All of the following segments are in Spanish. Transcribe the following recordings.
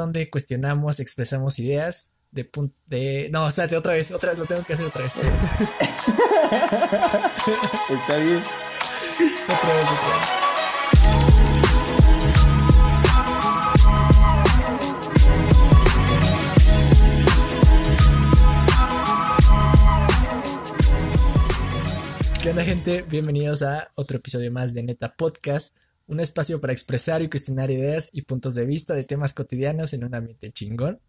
donde cuestionamos, expresamos ideas de punto de. No, espérate, otra vez, otra vez, lo tengo que hacer otra vez. Está bien. Otra vez, otra vez. ¿Qué onda gente? Bienvenidos a otro episodio más de Neta Podcast, un espacio para expresar y cuestionar ideas y puntos de vista de temas cotidianos en un ambiente chingón.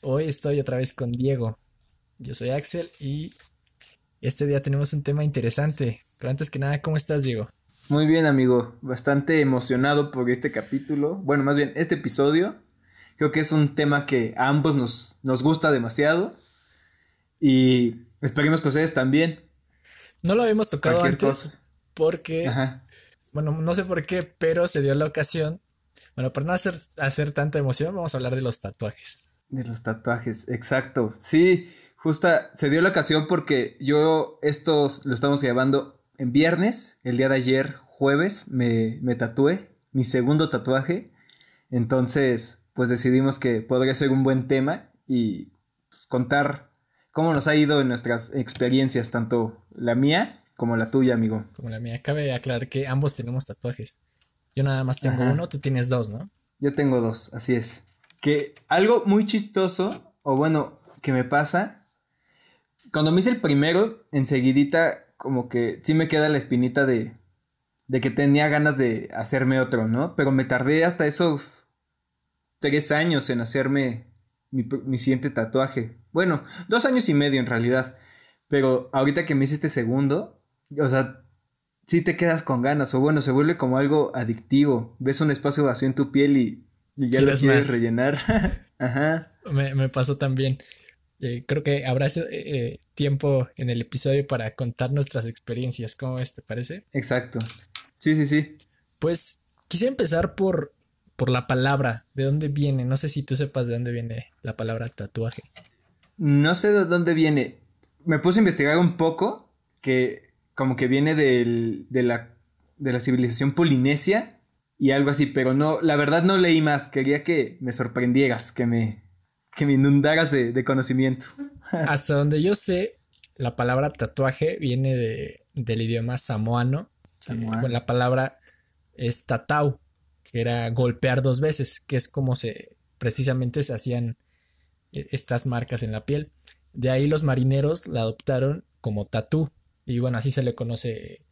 Hoy estoy otra vez con Diego. Yo soy Axel y este día tenemos un tema interesante. Pero antes que nada, ¿cómo estás, Diego? Muy bien, amigo. Bastante emocionado por este capítulo. Bueno, más bien, este episodio. Creo que es un tema que a ambos nos, nos gusta demasiado. Y esperemos que ustedes también. No lo habíamos tocado antes porque, bueno, no sé por qué, pero se dio la ocasión. Bueno, para no hacer, hacer tanta emoción, vamos a hablar de los tatuajes. De los tatuajes, exacto. Sí, justa, se dio la ocasión porque yo estos lo estamos grabando en viernes, el día de ayer, jueves, me, me tatué mi segundo tatuaje. Entonces, pues decidimos que podría ser un buen tema y pues, contar cómo nos ha ido en nuestras experiencias, tanto la mía como la tuya, amigo. Como la mía. Cabe aclarar que ambos tenemos tatuajes. Yo nada más tengo uno, tú tienes dos, ¿no? Yo tengo dos, así es. Que algo muy chistoso, o bueno, que me pasa, cuando me hice el primero, enseguidita como que sí me queda la espinita de, de que tenía ganas de hacerme otro, ¿no? Pero me tardé hasta eso tres años en hacerme mi, mi siguiente tatuaje. Bueno, dos años y medio en realidad. Pero ahorita que me hice este segundo, o sea, sí te quedas con ganas. O bueno, se vuelve como algo adictivo. Ves un espacio vacío en tu piel y, ya lo quieres rellenar. Ajá. Me, me, pasó también. Eh, creo que habrá eh, tiempo en el episodio para contar nuestras experiencias. ¿Cómo es? ¿Te parece? Exacto. Sí, sí, sí. Pues quise empezar por, por la palabra. ¿De dónde viene? No sé si tú sepas de dónde viene la palabra tatuaje. No sé de dónde viene. Me puse a investigar un poco, que como que viene del, de, la, de la civilización polinesia y algo así, pero no, la verdad no leí más. Quería que me sorprendieras, que me, que me inundaras de, conocimiento. Hasta donde yo sé, la palabra tatuaje viene de, del idioma samoano. Samoano. la palabra es tatau, que era golpear dos veces, que es como se precisamente se hacían e-, estas marcas en la piel. De ahí los marineros la adoptaron como tatú. Y bueno, así se le conoce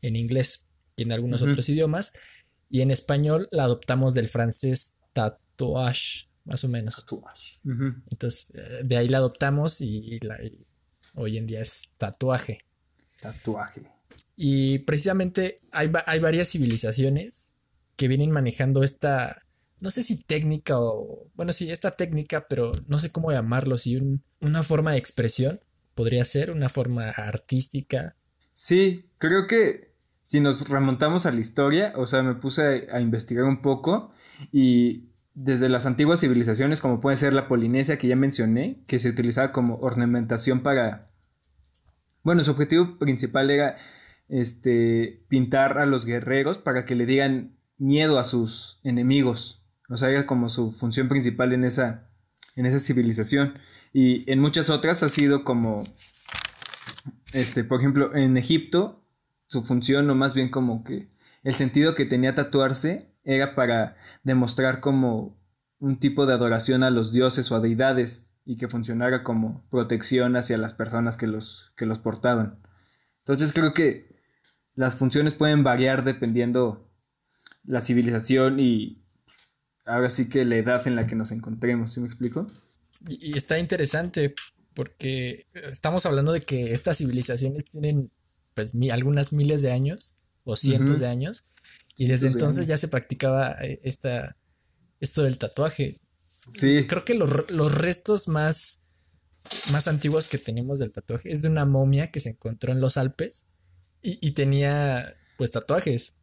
en inglés y en algunos otros idiomas. Y en español la adoptamos del francés tatouage, más o menos. Entonces, eh, de ahí la adoptamos y, hoy en día es tatuaje. Tatuaje. Y precisamente hay, hay varias civilizaciones que vienen manejando esta, no sé si técnica o, bueno, sí, esta técnica, pero no sé cómo llamarlo, si una forma de expresión podría ser, una forma artística. Sí, creo que si nos remontamos a la historia, o sea, me puse a, investigar un poco y desde las antiguas civilizaciones, como puede ser la Polinesia que ya mencioné, que se utilizaba como ornamentación para... Bueno, su objetivo principal era este, pintar a los guerreros para que le digan miedo a sus enemigos. O sea, era como su función principal en esa, en esa civilización. Y en muchas otras ha sido como, este, por ejemplo, en Egipto, su función, o más bien como que el sentido que tenía tatuarse era para demostrar como un tipo de adoración a los dioses o a deidades y que funcionara como protección hacia las personas que los, que los portaban. Entonces creo que las funciones pueden variar dependiendo la civilización y, ahora sí que la edad en la que nos encontremos, ¿sí me explico? Y, está interesante porque estamos hablando de que estas civilizaciones tienen pues algunas miles de años o cientos de años y desde entonces ya se practicaba eh, esta, esto del tatuaje. Sí. Creo que los, los restos más, más antiguos que tenemos del tatuaje es de una momia que se encontró en los Alpes y, y tenía pues tatuajes.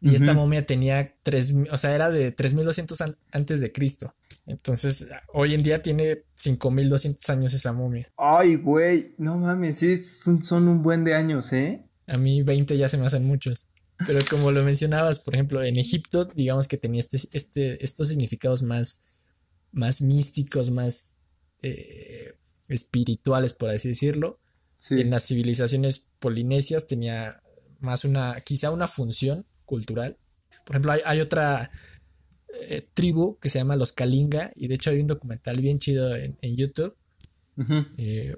Y esta momia tenía tres, o sea, era de 3200 antes de Cristo. Entonces, hoy en día tiene 5200 años esa momia. Ay, güey, no mames, sí, son, un buen de años, ¿eh? A mí 20 ya se me hacen muchos. Pero como lo mencionabas, por ejemplo, en Egipto, digamos que tenía este, este, estos significados más más místicos, más eh, espirituales, por así decirlo. En las civilizaciones polinesias tenía más una, quizá una función cultural. Por ejemplo, hay, otra eh, tribu que se llama los Kalinga y de hecho hay un documental bien chido en, YouTube. Eh,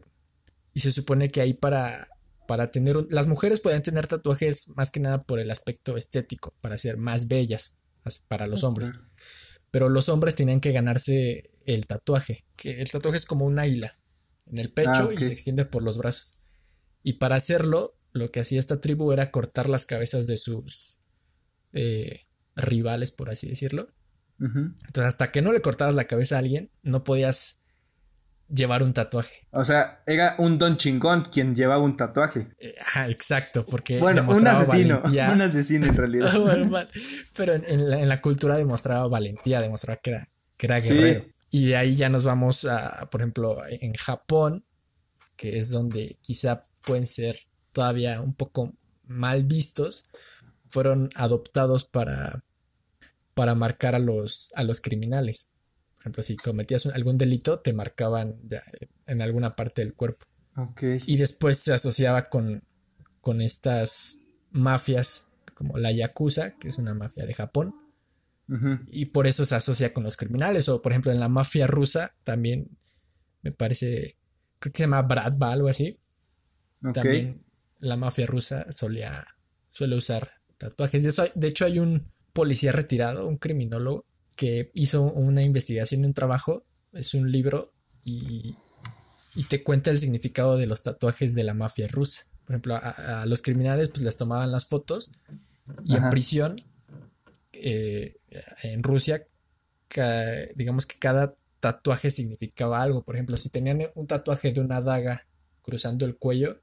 y se supone que ahí para, para tener... las mujeres podían tener tatuajes más que nada por el aspecto estético, para ser más bellas para los hombres. Pero los hombres tenían que ganarse el tatuaje, que el tatuaje es como un águila en el pecho ah, y se extiende por los brazos. Y para hacerlo, lo que hacía esta tribu era cortar las cabezas de sus eh, rivales, por así decirlo. Entonces, hasta que no le cortabas la cabeza a alguien, no podías llevar un tatuaje. O sea, era un don chingón quien llevaba un tatuaje. Eh, exacto, porque. Bueno, un asesino. Un asesino en realidad. pero en, la, cultura demostraba valentía, demostraba que era, que era guerrero. Y de ahí ya nos vamos a, por ejemplo, en Japón, que es donde quizá pueden ser todavía un poco mal vistos, fueron adoptados para, para marcar a los, a los criminales. Por ejemplo, si cometías algún delito, te marcaban en alguna parte del cuerpo. Y después se asociaba con, con estas mafias como la Yakuza, que es una mafia de Japón, y por eso se asocia con los criminales. O por ejemplo en la mafia rusa también me parece, creo que se llama Bradva, algo así. También la mafia rusa solía, suele usar tatuajes. De, de hecho hay un policía retirado, un criminólogo, que hizo una investigación, un trabajo, es un libro y, y te cuenta el significado de los tatuajes de la mafia rusa. Por ejemplo, a, los criminales pues les tomaban las fotos y en prisión eh, en Rusia, digamos que cada tatuaje significaba algo. Por ejemplo, si tenían un tatuaje de una daga cruzando el cuello,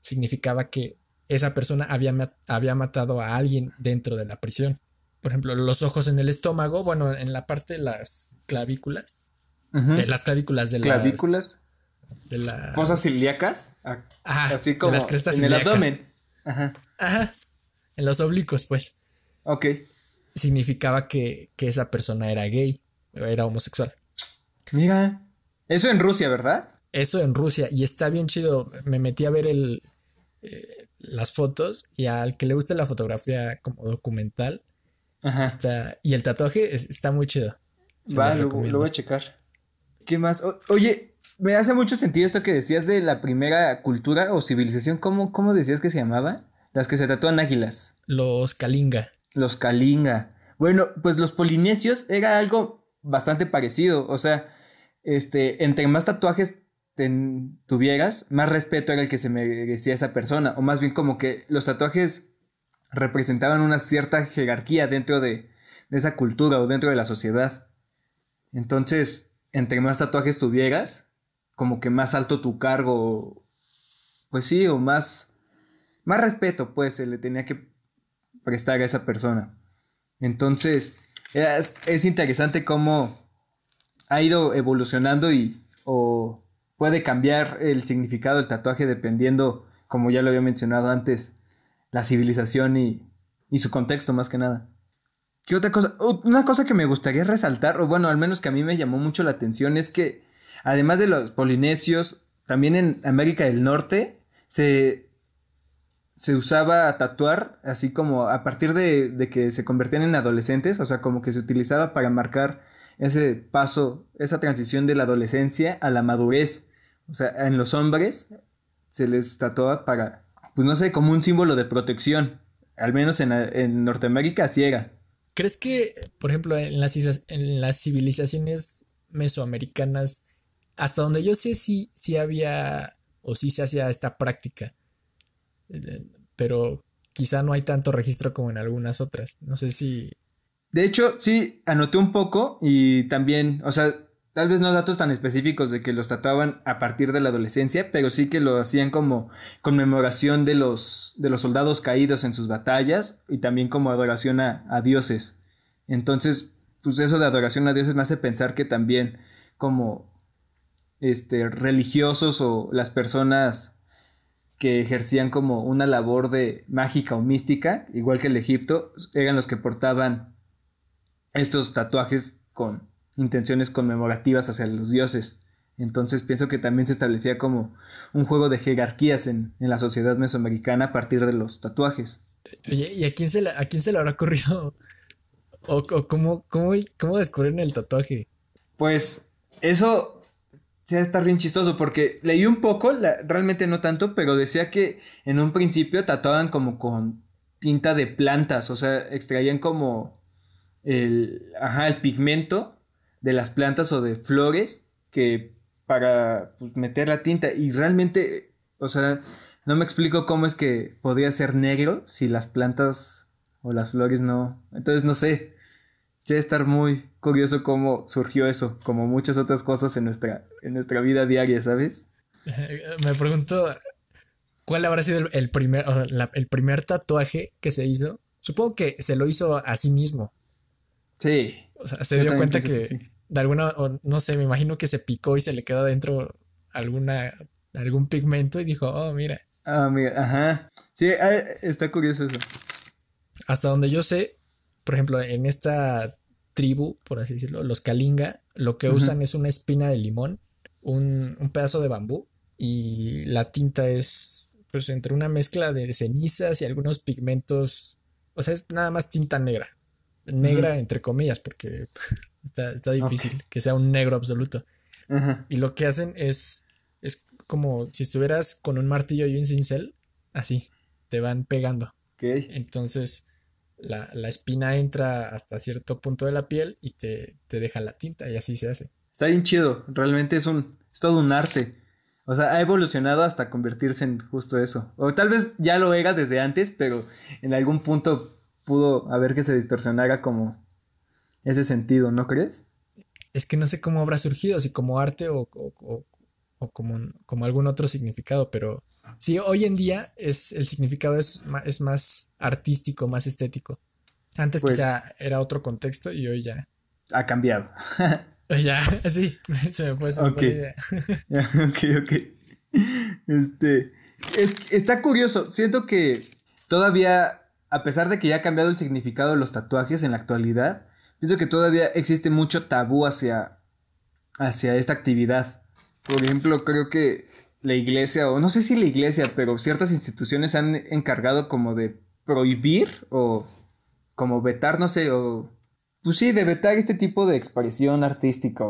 significaba que esa persona había, había matado a alguien dentro de la prisión. Por ejemplo, los ojos en el estómago, bueno, en la parte de las clavículas. De las clavículas de las. ¿Clavículas? De las. ¿Cosas ilíacas? Ah, Así como. las crestas en el abdomen. Ajá. Ajá. En los oblicuos, pues. Ok significaba que, esa persona era gay, era homosexual. Mira, eso en Rusia, ¿verdad? Eso en Rusia, y está bien chido. Me metí a ver el, eh, las fotos y al que le guste la fotografía como documental, Está, y el tatuaje está muy chido. Va, lo, voy a checar. ¿Qué más? oye, me hace mucho sentido esto que decías de la primera cultura o civilización. ¿Cómo, cómo decías que se llamaba? Las que se tatúan águilas. Los Kalinga. Los Kalinga. Bueno, pues los polinesios era algo bastante parecido. O sea, este, entre más tatuajes tuvieras, más respeto era el que se merecía esa persona. O más bien como que los tatuajes representaban una cierta jerarquía dentro de, esa cultura o dentro de la sociedad. Entonces, entre más tatuajes tuvieras, como que más alto tu cargo, pues sí, o más, más respeto, pues se le tenía que prestar a esa persona. Entonces, es, interesante cómo ha ido evolucionando y o puede cambiar el significado del tatuaje dependiendo, como ya lo había mencionado antes, la civilización y, y su contexto más que nada. ¿Qué otra cosa? Una cosa que me gustaría resaltar, o bueno, al menos que a mí me llamó mucho la atención, es que además de los polinesios, también en América del Norte se, se usaba tatuar, así como a partir de, que se convertían en adolescentes, o sea, como que se utilizaba para marcar ese paso, esa transición de la adolescencia a la madurez. O sea, en los hombres se les tatuaba para, pues no sé, como un símbolo de protección. Al menos en, en Norteamérica así era. ¿Crees que, por ejemplo, en las, en las civilizaciones mesoamericanas, hasta donde yo sé, sí, sí había o sí se hacía esta práctica? pero quizá no hay tanto registro como en algunas otras. No sé si... De hecho, sí, anoté un poco y también, o sea, tal vez no datos tan específicos de que los tatuaban a partir de la adolescencia, pero sí que lo hacían como conmemoración de los, de los soldados caídos en sus batallas y también como adoración a, a dioses. Entonces, pues eso de adoración a dioses me hace pensar que también como este religiosos o las personas que ejercían como una labor de mágica o mística, igual que el Egipto, eran los que portaban estos tatuajes con intenciones conmemorativas hacia los dioses. Entonces pienso que también se establecía como un juego de jerarquías en, la sociedad mesoamericana a partir de los tatuajes. Oye, ¿y a quién se le, a quién se le habrá ocurrido? ¿O, cómo, cómo, cómo descubrieron el tatuaje? Pues eso se está bien chistoso porque leí un poco, realmente no tanto, pero decía que en un principio tatuaban como con tinta de plantas, o sea, extraían como el, ajá, el pigmento de las plantas o de flores que para pues, meter la tinta y realmente, o sea, no me explico cómo es que podría ser negro si las plantas o las flores no, entonces no sé, sí estar muy curioso cómo surgió eso, como muchas otras cosas en nuestra, en nuestra vida diaria, ¿sabes? Me pregunto, ¿cuál habrá sido el, primer, el primer tatuaje que se hizo? Supongo que se lo hizo a sí mismo. Sí. O sea, se dio cuenta que, de alguna, no sé, me imagino que se picó y se le quedó adentro alguna, algún pigmento y dijo, oh, mira. Ah, mira, ajá. Sí, está curioso eso. Hasta donde yo sé, por ejemplo, en esta tribu, por así decirlo, los Kalinga, lo que usan es una espina de limón, un, un, pedazo de bambú y la tinta es pues entre una mezcla de cenizas y algunos pigmentos, o sea, es nada más tinta negra, negra entre comillas, porque está, está difícil que sea un negro absoluto. Y lo que hacen es, es como si estuvieras con un martillo y un cincel, así, te van pegando. Entonces, la, espina entra hasta cierto punto de la piel y te, deja la tinta y así se hace. Está bien chido, realmente es un es todo un arte. O sea, ha evolucionado hasta convertirse en justo eso. O tal vez ya lo era desde antes, pero en algún punto pudo haber que se distorsionara como ese sentido, ¿no crees? Es que no sé cómo habrá surgido, si como arte o, o como, como, algún otro significado, pero sí, hoy en día es, el significado es, es más artístico, más estético. Antes pues quizá era otro contexto y hoy ya. Ha cambiado. ya, sí, se me fue esa idea. ok, ok. Este, es, está curioso, siento que todavía, a pesar de que ya ha cambiado el significado de los tatuajes en la actualidad, pienso que todavía existe mucho tabú hacia, hacia esta actividad. Por ejemplo, creo que la iglesia, o no sé si la iglesia, pero ciertas instituciones han encargado como de prohibir o como vetar, no sé, o... Pues sí, de vetar este tipo de expresión artística.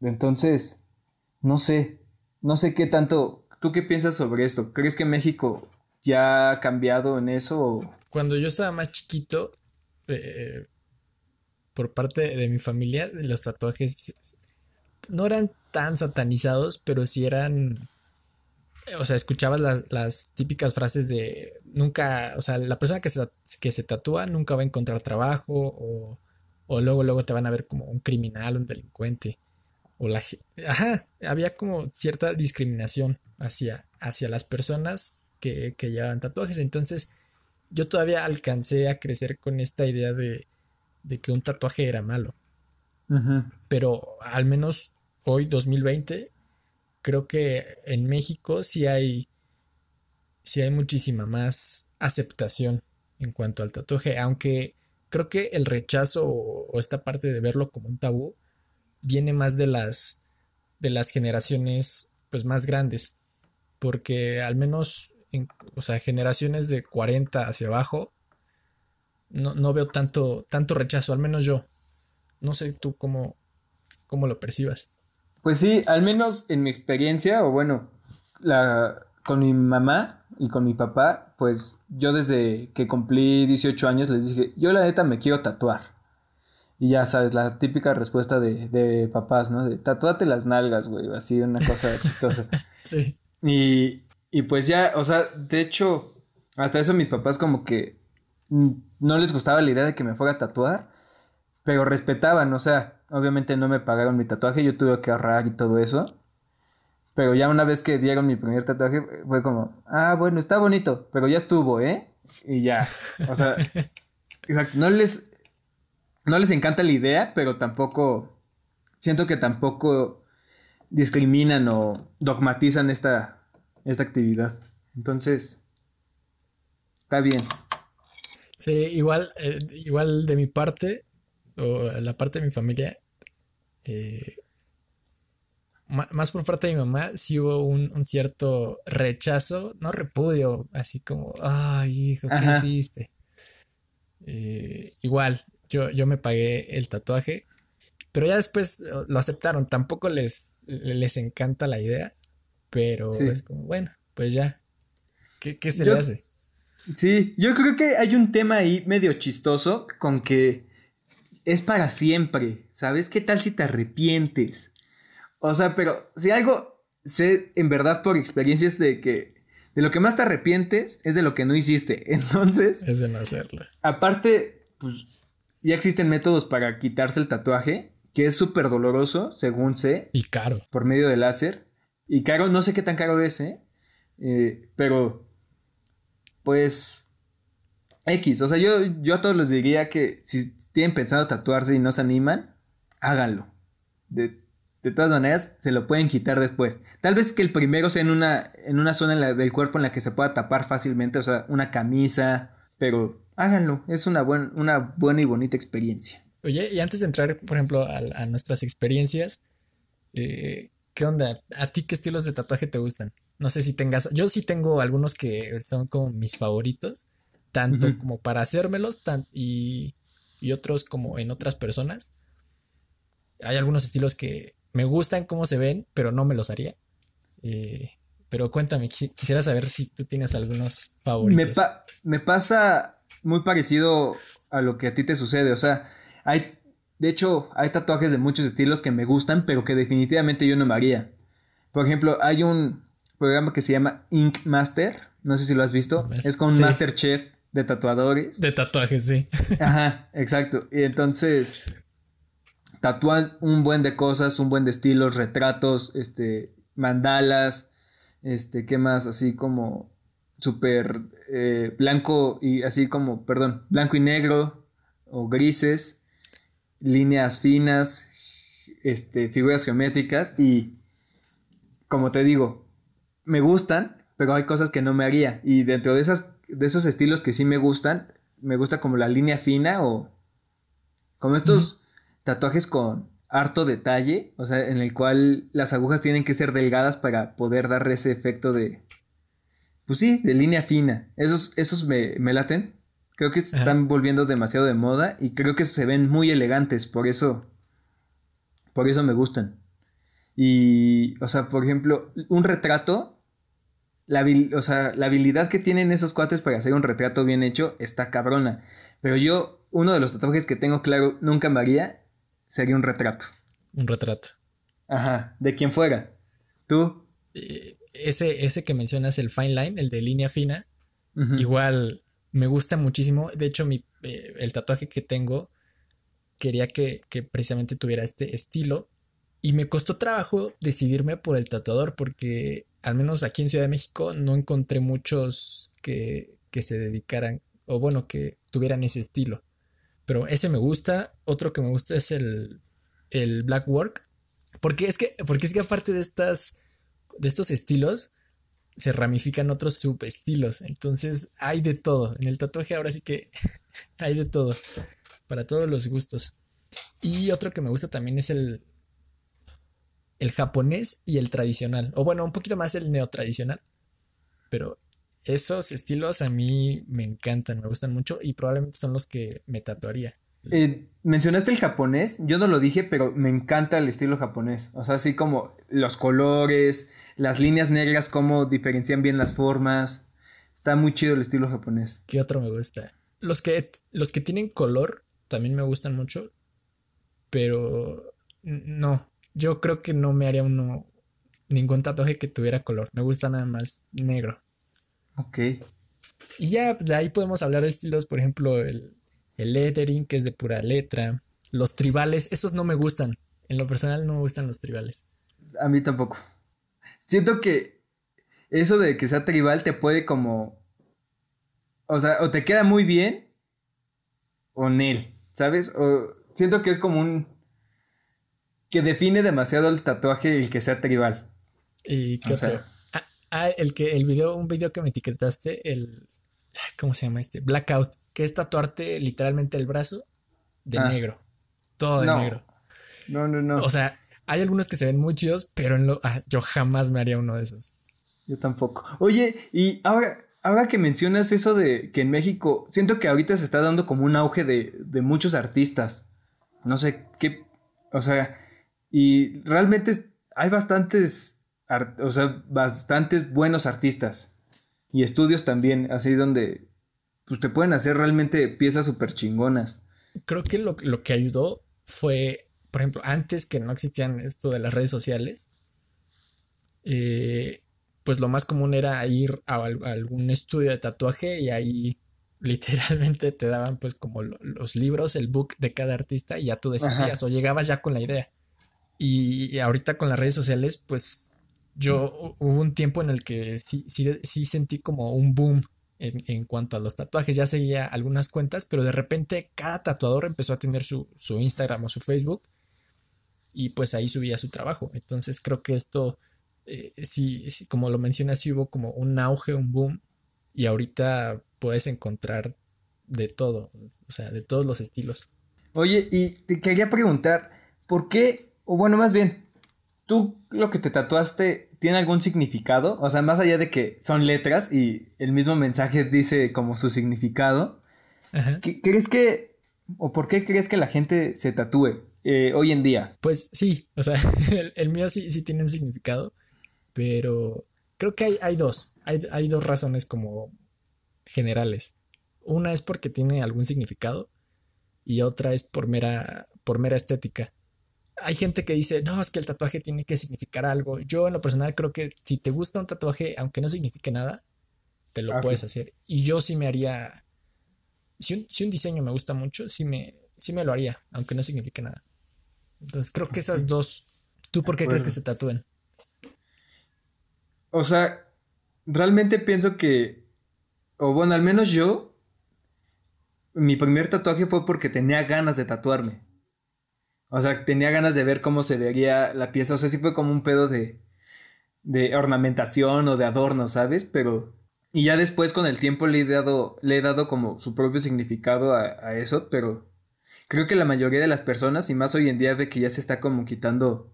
Entonces, no sé, no sé qué tanto... ¿Tú qué piensas sobre esto? ¿Crees que México ya ha cambiado en eso? Cuando yo estaba más chiquito, eh, por parte de mi familia, los tatuajes no eran tan satanizados, pero sí eran. O sea, escuchabas las, típicas frases de nunca, o sea, la persona que se, que se tatúa nunca va a encontrar trabajo o, o luego, luego te van a ver como un criminal, un delincuente. O la Ajá, había como cierta discriminación hacia, hacia las personas que, que llevaban tatuajes. Entonces, yo todavía alcancé a crecer con esta idea de, de que un tatuaje era malo. Pero al menos hoy, 2020, creo que en México sí hay, sí hay muchísima más aceptación en cuanto al tatuaje, aunque creo que el rechazo o, esta parte de verlo como un tabú viene más de las, de las generaciones pues más grandes, porque al menos, en, o sea, generaciones de 40 hacia abajo, no, no veo tanto, tanto rechazo, al menos yo. No sé tú cómo, cómo lo percibas. Pues sí, al menos en mi experiencia, o bueno, la, con mi mamá y con mi papá, pues yo desde que cumplí 18 años les dije, yo la neta me quiero tatuar. Y ya sabes, la típica respuesta de, de papás, ¿no? De tatúate las nalgas, güey, así una cosa chistosa. sí. Y, y pues ya, o sea, de hecho, hasta eso mis papás como que no les gustaba la idea de que me fuera a tatuar, pero respetaban, o sea, obviamente no me pagaron mi tatuaje, yo tuve que ahorrar y todo eso. Pero ya una vez que dieron mi primer tatuaje, fue como, ah, bueno, está bonito, pero ya estuvo, ¿eh? Y ya, o sea, exacto, no les, no les encanta la idea, pero tampoco, siento que tampoco discriminan o dogmatizan esta, esta actividad. Entonces, está bien. Sí, igual, eh, igual de mi parte, o la parte de mi familia, Eh, más por parte de mi mamá, sí hubo un, cierto rechazo, no repudio, así como, ay, hijo, ¿qué hiciste? Eh, igual, yo, yo me pagué el tatuaje, pero ya después lo aceptaron. Tampoco les, les encanta la idea, pero es como, bueno, pues ya. ¿Qué, se le hace? Sí, yo creo que hay un tema ahí medio chistoso con que es para siempre, ¿sabes? ¿Qué tal si te arrepientes? O sea, pero si algo sé en verdad por experiencias de que de lo que más te arrepientes es de lo que no hiciste. Entonces. Es de no hacerlo. Aparte, pues ya existen métodos para quitarse el tatuaje, que es súper doloroso, según sé. Y caro. Por medio de láser. Y caro, no sé qué tan caro es, ¿eh? eh pero, pues, X. O sea, yo, yo a todos les diría que si tienen pensado tatuarse y no se animan, háganlo. De, de todas maneras, se lo pueden quitar después. Tal vez que el primero sea en una, en una zona del cuerpo en la que se pueda tapar fácilmente, o sea, una camisa, pero háganlo, es una, una buena y bonita experiencia. Oye, y antes de entrar, por ejemplo, a, nuestras experiencias, eh, ¿qué onda? ¿A ti qué estilos de tatuaje te gustan? No sé si tengas, yo sí tengo algunos que son como mis favoritos, tanto como para hacérmelos y, y otros como en otras personas. Hay algunos estilos que me gustan cómo se ven, pero no me los haría. Eh, pero cuéntame, quisiera saber si tú tienes algunos favoritos. Me, pasa muy parecido a lo que a ti te sucede. O sea, hay, de hecho, hay tatuajes de muchos estilos que me gustan, pero que definitivamente yo no me haría. Por ejemplo, hay un programa que se llama Ink Master. No sé si lo has visto. Es con un Master Chef de tatuadores. De tatuajes, sí. Ajá, exacto. Y entonces tatúan un buen de cosas, un buen de estilos, retratos, este, mandalas, este, ¿qué más? Así como súper eh, blanco y así como, perdón, blanco y negro o grises, líneas finas, este, figuras geométricas y, como te digo, me gustan, pero hay cosas que no me haría y dentro de esas, de esos estilos que sí me gustan, me gusta como la línea fina o como estos tatuajes con harto detalle, o sea, en el cual las agujas tienen que ser delgadas para poder dar ese efecto de, pues sí, de línea fina. Esos, esos me, me laten. Creo que están volviendo demasiado de moda y creo que se ven muy elegantes, por eso, por eso me gustan. Y, o sea, por ejemplo, un retrato, la, o sea, la habilidad que tienen esos cuates para hacer un retrato bien hecho está cabrona. Pero yo, uno de los tatuajes que tengo claro, nunca me haría sería un retrato. Un retrato. Ajá, de quien fuera. ¿Tú? Eh, ese, ese que mencionas, el fine line, el de línea fina, igual me gusta muchísimo. De hecho, mi, eh, el tatuaje que tengo quería que, que, precisamente tuviera este estilo. Y me costó trabajo decidirme por el tatuador porque al menos aquí en Ciudad de México no encontré muchos que, que se dedicaran o bueno, que tuvieran ese estilo. Pero ese me gusta. Otro que me gusta es el, el Black Work. Porque es que, porque es que aparte de estas, de estos estilos, se ramifican otros subestilos. Entonces hay de todo. En el tatuaje ahora sí que hay de todo. Para todos los gustos. Y otro que me gusta también es el, el japonés y el tradicional. O bueno, un poquito más el neotradicional. Pero esos estilos a mí me encantan, me gustan mucho y probablemente son los que me tatuaría. Eh, mencionaste el japonés, yo no lo dije, pero me encanta el estilo japonés. O sea, así como los colores, las líneas negras, cómo diferencian bien las formas. Está muy chido el estilo japonés. ¿Qué otro me gusta? Los que, los que tienen color también me gustan mucho, pero no, yo creo que no me haría uno ningún tatuaje que tuviera color. Me gusta nada más negro. Ok. Y ya, pues, de ahí podemos hablar de estilos, por ejemplo, el, el lettering, que es de pura letra. Los tribales, esos no me gustan. En lo personal no me gustan los tribales. A mí tampoco. Siento que eso de que sea tribal te puede como... O sea, o te queda muy bien o él, ¿sabes? O siento que es como un... que define demasiado el tatuaje el que sea tribal. ¿Y qué otro? Ah, el que, el video, un video que me etiquetaste, el. ¿Cómo se llama este? Blackout, que es tatuarte literalmente el brazo de ah. negro. Todo de negro. No, no, no. O sea, hay algunos que se ven muy chidos, pero en lo, ah, yo jamás me haría uno de esos. Yo tampoco. Oye, y ahora, ahora que mencionas eso de que en México, siento que ahorita se está dando como un auge de, de muchos artistas. No sé qué, o sea, y realmente hay bastantes, o sea, bastantes buenos artistas. Y estudios también, así donde pues te pueden hacer realmente piezas súper chingonas. Creo que lo, lo que ayudó fue, por ejemplo, antes que no existían esto de las redes sociales, eh, pues lo más común era ir a, algún estudio de tatuaje y ahí literalmente te daban pues como los libros, el book de cada artista y ya tú decidías o llegabas ya con la idea. Y, ahorita con las redes sociales pues yo hubo un tiempo en el que sí, sí, sí sentí como un boom en, en, cuanto a los tatuajes. Ya seguía algunas cuentas, pero de repente cada tatuador empezó a tener su, su Instagram o su Facebook y pues ahí subía su trabajo. Entonces creo que esto eh, sí, como lo mencionas, sí hubo como un auge, un boom, y ahorita puedes encontrar de todo, o sea, de todos los estilos. Oye, y te quería preguntar, ¿por qué, o bueno, más bien, tú lo que te tatuaste tiene algún significado? O sea, más allá de que son letras y el mismo mensaje dice como su significado, ¿crees que, o por qué crees que la gente se tatúe eh, hoy en día? Pues sí, o sea, el, el mío sí, sí tiene un significado. Pero creo que hay, hay dos. Hay, dos razones como generales. Una es porque tiene algún significado y otra es por mera, por mera estética. Hay gente que dice, no, es que el tatuaje tiene que significar algo. Yo en lo personal creo que si te gusta un tatuaje, aunque no signifique nada, te lo ah, puedes hacer. Y yo sí me haría, si un, si un, diseño me gusta mucho, sí me, sí me lo haría, aunque no signifique nada. Entonces creo que esas dos, ¿tú por qué crees que se tatúen? O sea, realmente pienso que, o bueno, al menos yo, mi primer tatuaje fue porque tenía ganas de tatuarme. O sea, tenía ganas de ver cómo se vería la pieza. O sea, sí fue como un pedo de, de ornamentación o de adorno, ¿sabes? Pero... Y ya después con el tiempo le he dado, le he dado como su propio significado a, eso, pero creo que la mayoría de las personas, y más hoy en día de que ya se está como quitando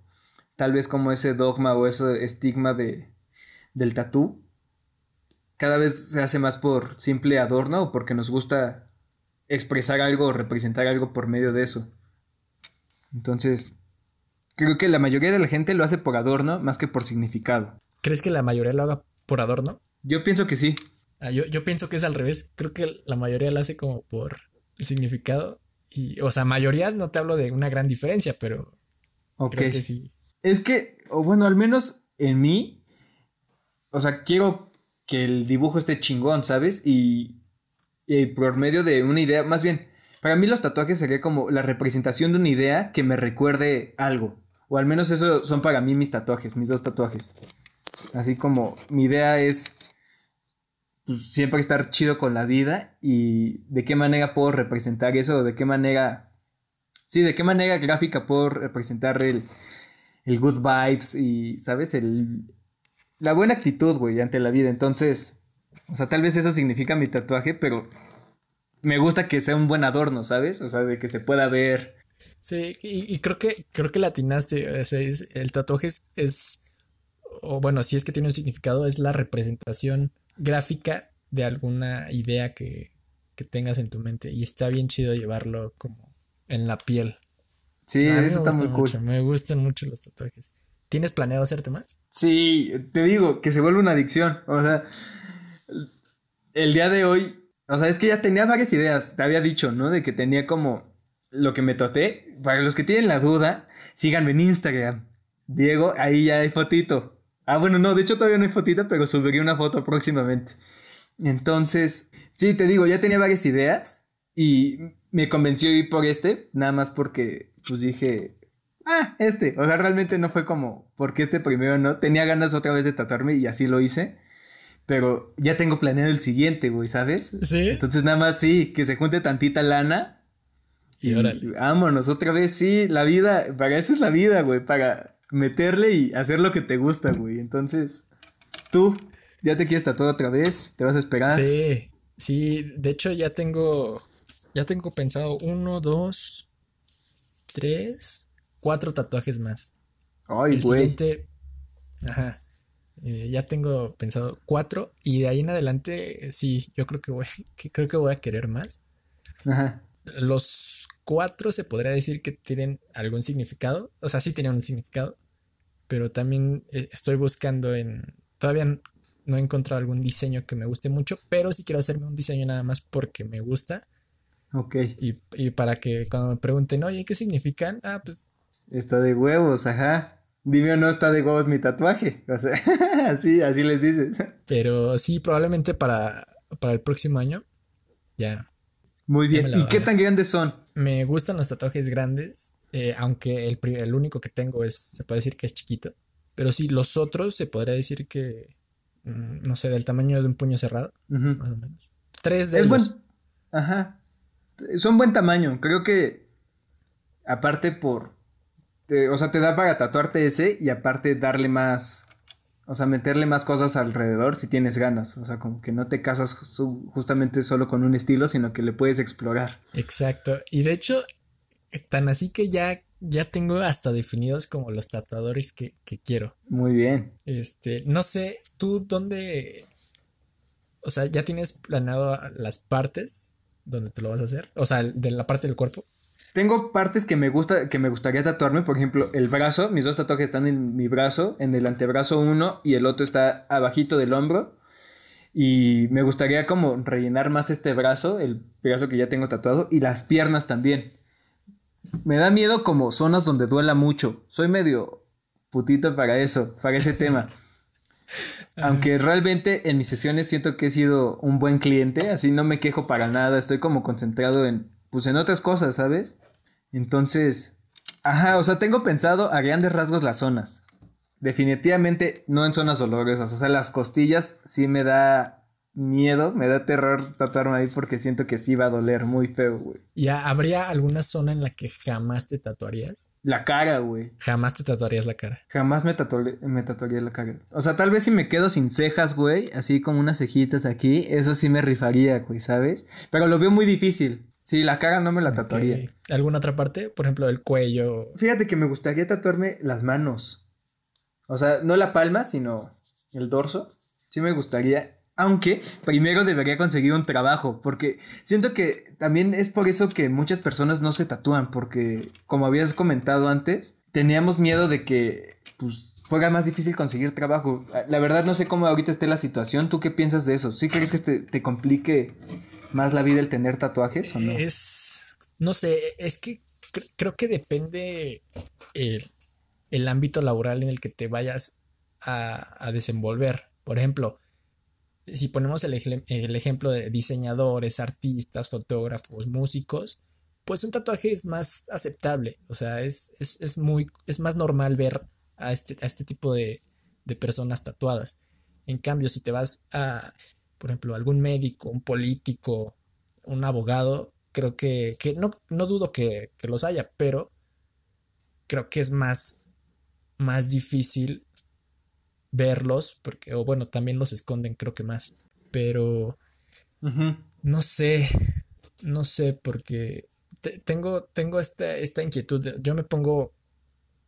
tal vez como ese dogma o ese estigma de, del tatú cada vez se hace más por simple adorno o porque nos gusta expresar algo o representar algo por medio de eso. Entonces, creo que la mayoría de la gente lo hace por adorno más que por significado. ¿Crees que la mayoría lo haga por adorno? Yo pienso que sí. Ah, yo, yo, pienso que es al revés. Creo que la mayoría lo hace como por significado. Y, o sea, mayoría no te hablo de una gran diferencia, pero creo que sí. Es que, o bueno, al menos en mí, o sea, quiero que el dibujo esté chingón, ¿sabes? Y, y por medio de una idea, más bien, para mí los tatuajes sería como la representación de una idea que me recuerde algo. O al menos eso son para mí mis tatuajes, mis dos tatuajes. Así como mi idea es pues, siempre estar chido con la vida y de qué manera puedo representar eso, o de qué manera... Sí, de qué manera gráfica puedo representar el, el good vibes y, ¿sabes? El, la buena actitud, güey, ante la vida. Entonces, o sea, tal vez eso significa mi tatuaje, pero me gusta que sea un buen adorno, ¿sabes? O sea, de que se pueda ver. Sí, y, creo que creo que latinaste. O sea, el tatuaje es, o bueno, si es que tiene un significado, es la representación gráfica de alguna idea que, que tengas en tu mente. Y está bien chido llevarlo como en la piel. Sí, eso está muy cool. Me gustan mucho los tatuajes. ¿Tienes planeado hacerte más? Sí, te digo, que se vuelve una adicción. O sea, el día de hoy, o sea, es que ya tenía varias ideas, te había dicho, ¿no? De que tenía como lo que me toté. Para los que tienen la duda, síganme en Instagram. Diego, ahí ya hay fotito. Ah, bueno, no, de hecho todavía no hay fotito, pero subiré una foto próximamente. Entonces, sí, te digo, ya tenía varias ideas y me convenció ir por este, nada más porque, pues dije, ah, este. O sea, realmente no fue como, porque este primero no. Tenía ganas otra vez de tatuarme y así lo hice. Pero ya tengo planeado el siguiente, güey, ¿sabes? Sí. Entonces nada más sí, que se junte tantita lana. Y, y vámonos, otra vez, sí, la vida, para eso es la vida, güey, para meterle y hacer lo que te gusta, güey. Entonces, tú, ¿ya te quieres tatuar otra vez? ¿Te vas a esperar? Sí, sí, de hecho ya tengo, ya tengo pensado uno, dos, tres, cuatro tatuajes más. Ay, el güey. siguiente, ajá, eh, ya tengo pensado cuatro y de ahí en adelante, sí, yo creo que voy, que creo que voy a querer más. Ajá. Los cuatro se podría decir que tienen algún significado, o sea, sí tienen un significado, pero también eh, estoy buscando en, todavía no he encontrado algún diseño que me guste mucho, pero sí quiero hacerme un diseño nada más porque me gusta Ok. y, y para que cuando me pregunten, oye, ¿qué significan? Ah, pues Está de huevos, ajá. Dime o no está de huevos mi tatuaje. O sea, así, así les dices. Pero sí, probablemente para, para el próximo año. Ya. Muy bien. ¿Y qué tan grandes son? Me gustan los tatuajes grandes. eh, aunque el, el único que tengo es, se puede decir que es chiquito. Pero sí, los otros se podría decir que, mm, no sé, del tamaño de un puño cerrado, más o menos. Tres de Es buen. ellos. Ajá. Son buen tamaño. Creo que. Aparte por. Te- o sea, te da para tatuarte ese y aparte darle más. O sea, meterle más cosas alrededor si tienes ganas. O sea, como que no te casas ju- justamente solo con un estilo, sino que le puedes explorar. Exacto. Y de hecho, tan así que ya, ya tengo hasta definidos como los tatuadores que, que quiero. Muy bien. Este, no sé, tú dónde, o sea, ya tienes planeado las partes donde te lo vas a hacer, o sea, de la parte del cuerpo. Tengo partes que me gusta, que me gustaría tatuarme, por ejemplo, el brazo, mis dos tatuajes están en mi brazo, en el antebrazo uno y el otro está abajito del hombro. Y me gustaría como rellenar más este brazo, el brazo que ya tengo tatuado, y las piernas también. Me da miedo como zonas donde duela mucho. Soy medio putito para eso, para ese tema. Aunque realmente en mis sesiones siento que he sido un buen cliente, así no me quejo para nada, estoy como concentrado en, pues en otras cosas, ¿sabes? Entonces, ajá, o sea, tengo pensado a grandes rasgos las zonas. Definitivamente no en zonas dolorosas, o sea, las costillas sí me da miedo, me da terror tatuarme ahí porque siento que sí va a doler muy feo, güey. ¿Ya habría alguna zona en la que jamás te tatuarías? La cara, güey. Jamás te tatuarías la cara. Jamás me, tatuaré- me tatuaría la cara. O sea, tal vez si me quedo sin cejas, güey, así como unas cejitas aquí, eso sí me rifaría, güey, ¿sabes? Pero lo veo muy difícil. Sí, la cara no me la tatuaría. ¿Alguna otra parte? Por ejemplo, el cuello. Fíjate que me gustaría tatuarme las manos. O sea, no la palma, sino el dorso. Sí me gustaría. Aunque primero debería conseguir un trabajo. Porque siento que también es por eso que muchas personas no se tatúan. Porque, como habías comentado antes, teníamos miedo de que pues, fuera más difícil conseguir trabajo. La verdad no sé cómo ahorita esté la situación. ¿Tú qué piensas de eso? ¿Sí crees que te, te complique más la vida el tener tatuajes o no? Es, no sé, es que cre- creo que depende el, el ámbito laboral en el que te vayas a, a desenvolver. Por ejemplo, si ponemos el, ejem- el ejemplo de diseñadores, artistas, fotógrafos, músicos, pues un tatuaje es más aceptable. O sea, es, es, es muy, es más normal ver a este, a este tipo de, de personas tatuadas. En cambio, si te vas a, por ejemplo, algún médico, un político, un abogado, creo que, que no, no dudo que, que los haya, pero creo que es más, más difícil verlos, porque, o bueno, también los esconden, creo que más, pero no sé, no sé, porque te- tengo, tengo esta, esta inquietud. Yo me pongo,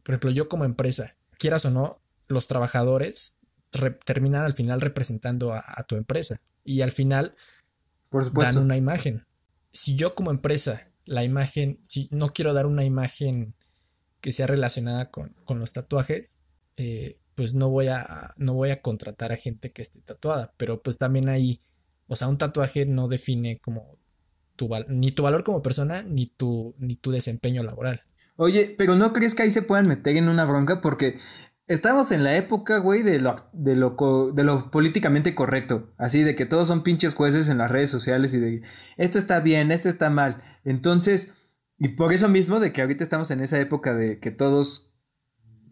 por ejemplo, yo como empresa, quieras o no, los trabajadores re- terminan al final representando a, a tu empresa y al final Por dan una imagen. Si yo como empresa, la imagen, si no quiero dar una imagen que sea relacionada con, con los tatuajes, eh, pues no voy a, no voy a contratar a gente que esté tatuada. Pero pues también ahí, o sea, un tatuaje no define como tu ni tu valor como persona, ni tu, ni tu desempeño laboral. Oye, pero ¿no crees que ahí se puedan meter en una bronca? Porque estamos en la época, güey, de lo, de lo, de lo políticamente correcto. Así de que todos son pinches jueces en las redes sociales y de esto está bien, esto está mal. Entonces, y por eso mismo de que ahorita estamos en esa época de que todos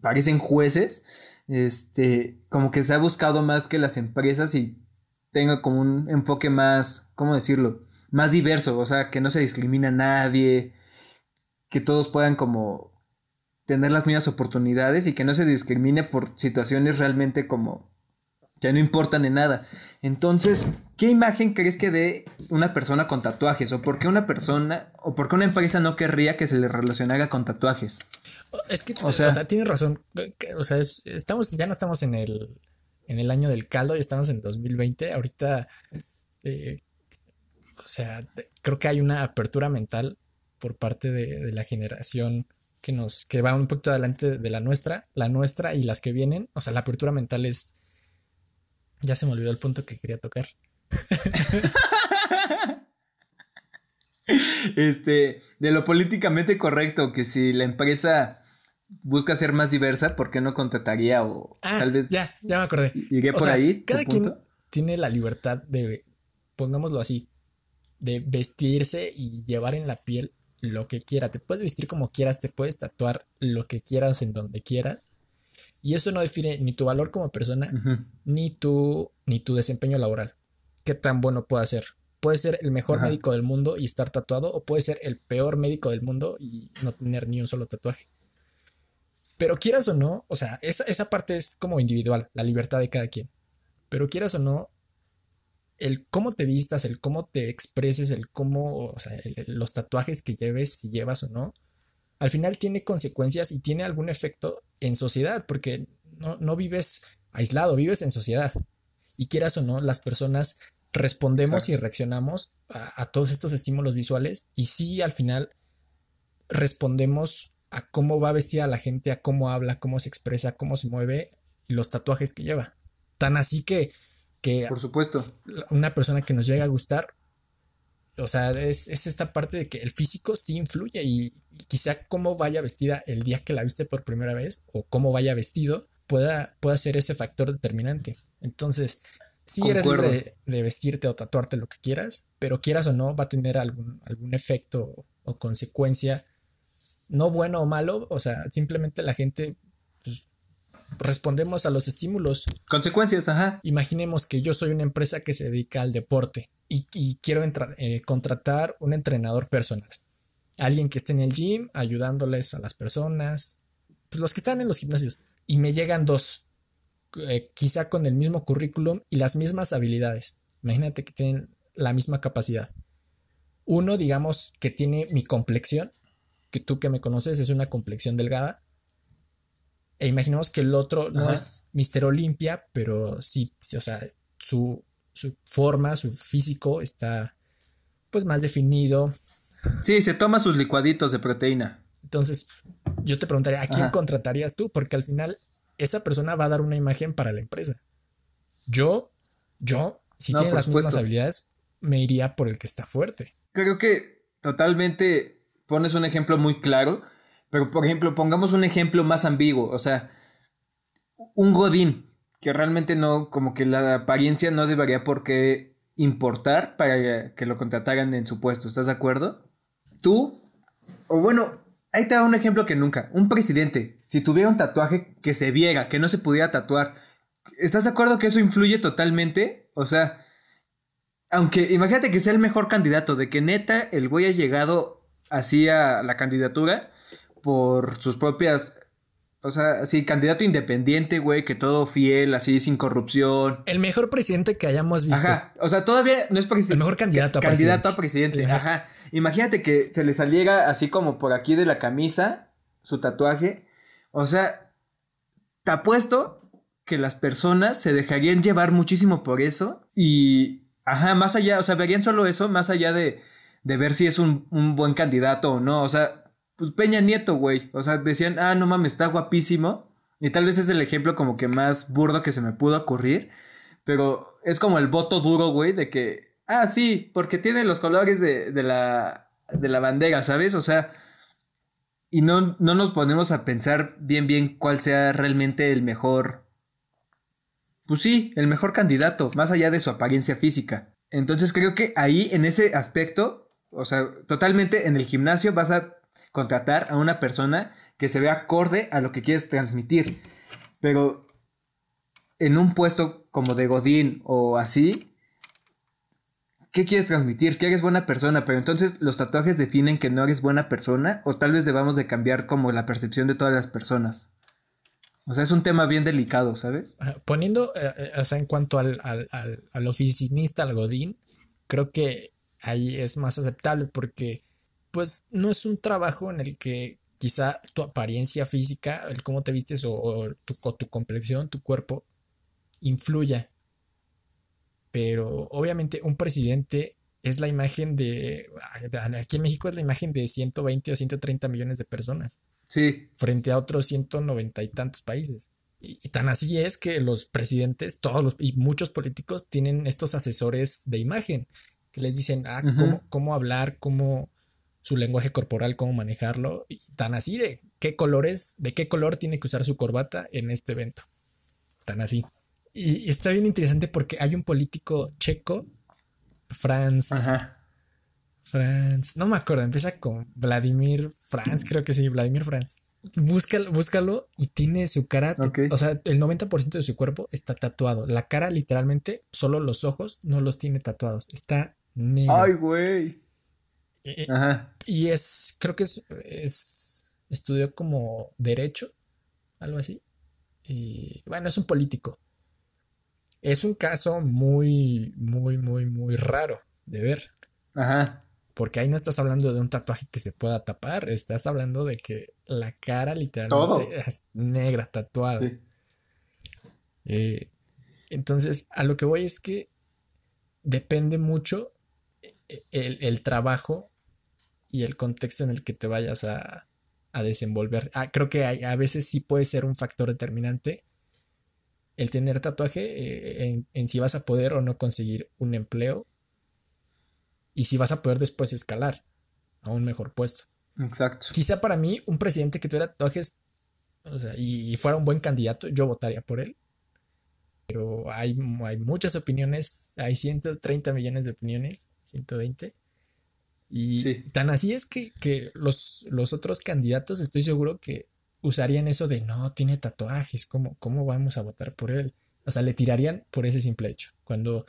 parecen jueces, este, como que se ha buscado más que las empresas y tenga como un enfoque más, ¿cómo decirlo? Más diverso, o sea, que no se discrimina a nadie, que todos puedan como tener las mismas oportunidades y que no se discrimine por situaciones realmente como que no importan en nada. Entonces, ¿qué imagen crees que dé una persona con tatuajes? ¿O por qué una persona, o por qué una empresa no querría que se le relacionara con tatuajes? Es que, o sea, tienes razón. O sea, estamos, ya no estamos en el, en el año del caldo y estamos en 2020. Ahorita, eh, o sea, creo que hay una apertura mental por parte de, la generación que nos, que va un poquito adelante de la nuestra, la nuestra y las que vienen. O sea, la apertura mental es ya se me olvidó el punto que quería tocar. este, de lo políticamente correcto, que si la empresa busca ser más diversa, ¿por qué no contrataría o ah, tal vez... Ya, ya me acordé. Llegué por ahí. Cada quien tiene la libertad de, pongámoslo así, de vestirse y llevar en la piel lo que quiera. Te puedes vestir como quieras, te puedes tatuar lo que quieras en donde quieras. Y eso no define ni tu valor como persona, ni, tu, ni tu desempeño laboral. Qué tan bueno puede ser. Puede ser el mejor médico del mundo y estar tatuado, o puede ser el peor médico del mundo y no tener ni un solo tatuaje. Pero quieras o no, o sea, esa, esa parte es como individual, la libertad de cada quien. Pero quieras o no, el cómo te vistas, el cómo te expreses, el cómo, o sea, los tatuajes que lleves, si llevas o no, al final tiene consecuencias y tiene algún efecto en sociedad, porque no, vives aislado, vives en sociedad. Y quieras o no, las personas respondemos y reaccionamos a, todos estos estímulos visuales y sí al final respondemos a cómo va vestida la gente, a cómo habla, cómo se expresa, cómo se mueve y los tatuajes que lleva. Tan así que, que por supuesto, una persona que nos llega a gustar o sea, es, esta parte de que el físico sí influye y, quizá cómo vaya vestida el día que la viste por primera vez o cómo vaya vestido pueda, pueda ser ese factor determinante. Entonces, sí eres libre de, vestirte o tatuarte lo que quieras, pero quieras o no, va a tener algún, algún efecto o consecuencia, no bueno o malo, o sea, simplemente la gente respondemos a los estímulos. Consecuencias, ajá. Imaginemos que yo soy una empresa que se dedica al deporte y, quiero eh, contratar un entrenador personal. Alguien que esté en el gym ayudándoles a las personas, pues los que están en los gimnasios. Y me llegan dos, eh, quizá con el mismo currículum y las mismas habilidades. Imagínate que tienen la misma capacidad. Uno, digamos, que tiene mi complexión, que tú que me conoces es una complexión delgada. E imaginemos que el otro no es Mister Olimpia, pero sí, sí, o sea, su, su forma, su físico está pues más definido. Sí, se toma sus licuaditos de proteína. Entonces, yo te preguntaría, ¿a quién contratarías tú? Porque al final esa persona va a dar una imagen para la empresa. Yo, yo, si tiene las mismas habilidades, me iría por el que está fuerte. Creo que totalmente pones un ejemplo muy claro, pero por ejemplo, pongamos un ejemplo más ambiguo, o sea, un godín que realmente no, como que la apariencia no debería por qué importar para que lo contrataran en su puesto, ¿estás de acuerdo? Tú, o bueno, ahí te da un ejemplo que nunca, un presidente, si tuviera un tatuaje que se viera, que no se pudiera tatuar, ¿estás de acuerdo que eso influye totalmente? O sea, aunque imagínate que sea el mejor candidato, de que neta el güey ha llegado así a la candidatura por sus propias o sea, así, candidato independiente, güey, que todo fiel, así, sin corrupción. El mejor presidente que hayamos visto. Ajá. O sea, todavía no es presidente. El mejor candidato a presidente. Candidato a presidente. Ajá. Imagínate que se le saliera así como por aquí de la camisa su tatuaje. O sea, te apuesto que las personas se dejarían llevar muchísimo por eso. Y, ajá, más allá, o sea, verían solo eso, más allá de, de ver si es un, un buen candidato o no. O sea, pues Peña Nieto, güey. O sea, decían, ah, no mames, está guapísimo. Y tal vez es el ejemplo como que más burdo que se me pudo ocurrir. Pero es como el voto duro, güey, de que, ah, sí, porque tiene los colores de, la, de la bandera, ¿sabes? O sea, y no, no nos ponemos a pensar bien, bien cuál sea realmente el mejor. Pues sí, el mejor candidato, más allá de su apariencia física. Entonces creo que ahí, en ese aspecto, o sea, totalmente en el gimnasio vas a contratar a una persona que se vea acorde a lo que quieres transmitir. Pero en un puesto como de Godín o así, ¿qué quieres transmitir? Que eres buena persona, pero entonces los tatuajes definen que no eres buena persona o tal vez debamos de cambiar como la percepción de todas las personas. O sea, es un tema bien delicado, ¿sabes? Poniendo, eh, eh, o sea, en cuanto al, al, al, al, oficinista, al godín, creo que ahí es más aceptable porque, pues, no es un trabajo en el que quizá tu apariencia física, el cómo te vistes o, tu, tu complexión, tu cuerpo, influya. Pero obviamente un presidente es la imagen de, aquí en México es la imagen de 120 o 130 millones de personas. Sí. Frente a otros 190 y tantos países. Y, tan así es que los presidentes, todos los, y muchos políticos tienen estos asesores de imagen que les dicen, ah, cómo, cómo hablar, cómo su lenguaje corporal, cómo manejarlo. Y tan así de qué colores, de qué color tiene que usar su corbata en este evento. Tan así. Y, está bien interesante porque hay un político checo, Franz. Ajá. Franz, no me acuerdo, empieza con Vladimir Franz, creo que sí, Vladimir Franz. Búscalo, búscalo y tiene su cara, o sea, el 90% de su cuerpo está tatuado. La cara literalmente, solo los ojos no los tiene tatuados. Está negro. Ay, güey. Ajá. Y es, creo que es, es, estudió como derecho, algo así. Y bueno, es un político. Es un caso muy, muy, muy, muy raro de ver. Ajá. Porque ahí no estás hablando de un tatuaje que se pueda tapar, estás hablando de que la cara literalmente es negra, tatuada. Sí. Eh, entonces, a lo que voy es que depende mucho eh, el, trabajo y el contexto en el que te vayas a, desenvolver. Ah, creo que a veces sí puede ser un factor determinante el tener tatuaje eh, en, si vas a poder o no conseguir un empleo y si vas a poder después escalar a un mejor puesto. Exacto. Quizá para mí un presidente que tuviera tatuajes y, fuera un buen candidato, yo votaría por él. Pero hay, hay muchas opiniones, hay 130 millones de opiniones, 120. Y tan así es que, que los, los otros candidatos estoy seguro que usarían eso de no, tiene tatuajes, ¿cómo, ¿cómo vamos a votar por él? O sea, le tirarían por ese simple hecho, cuando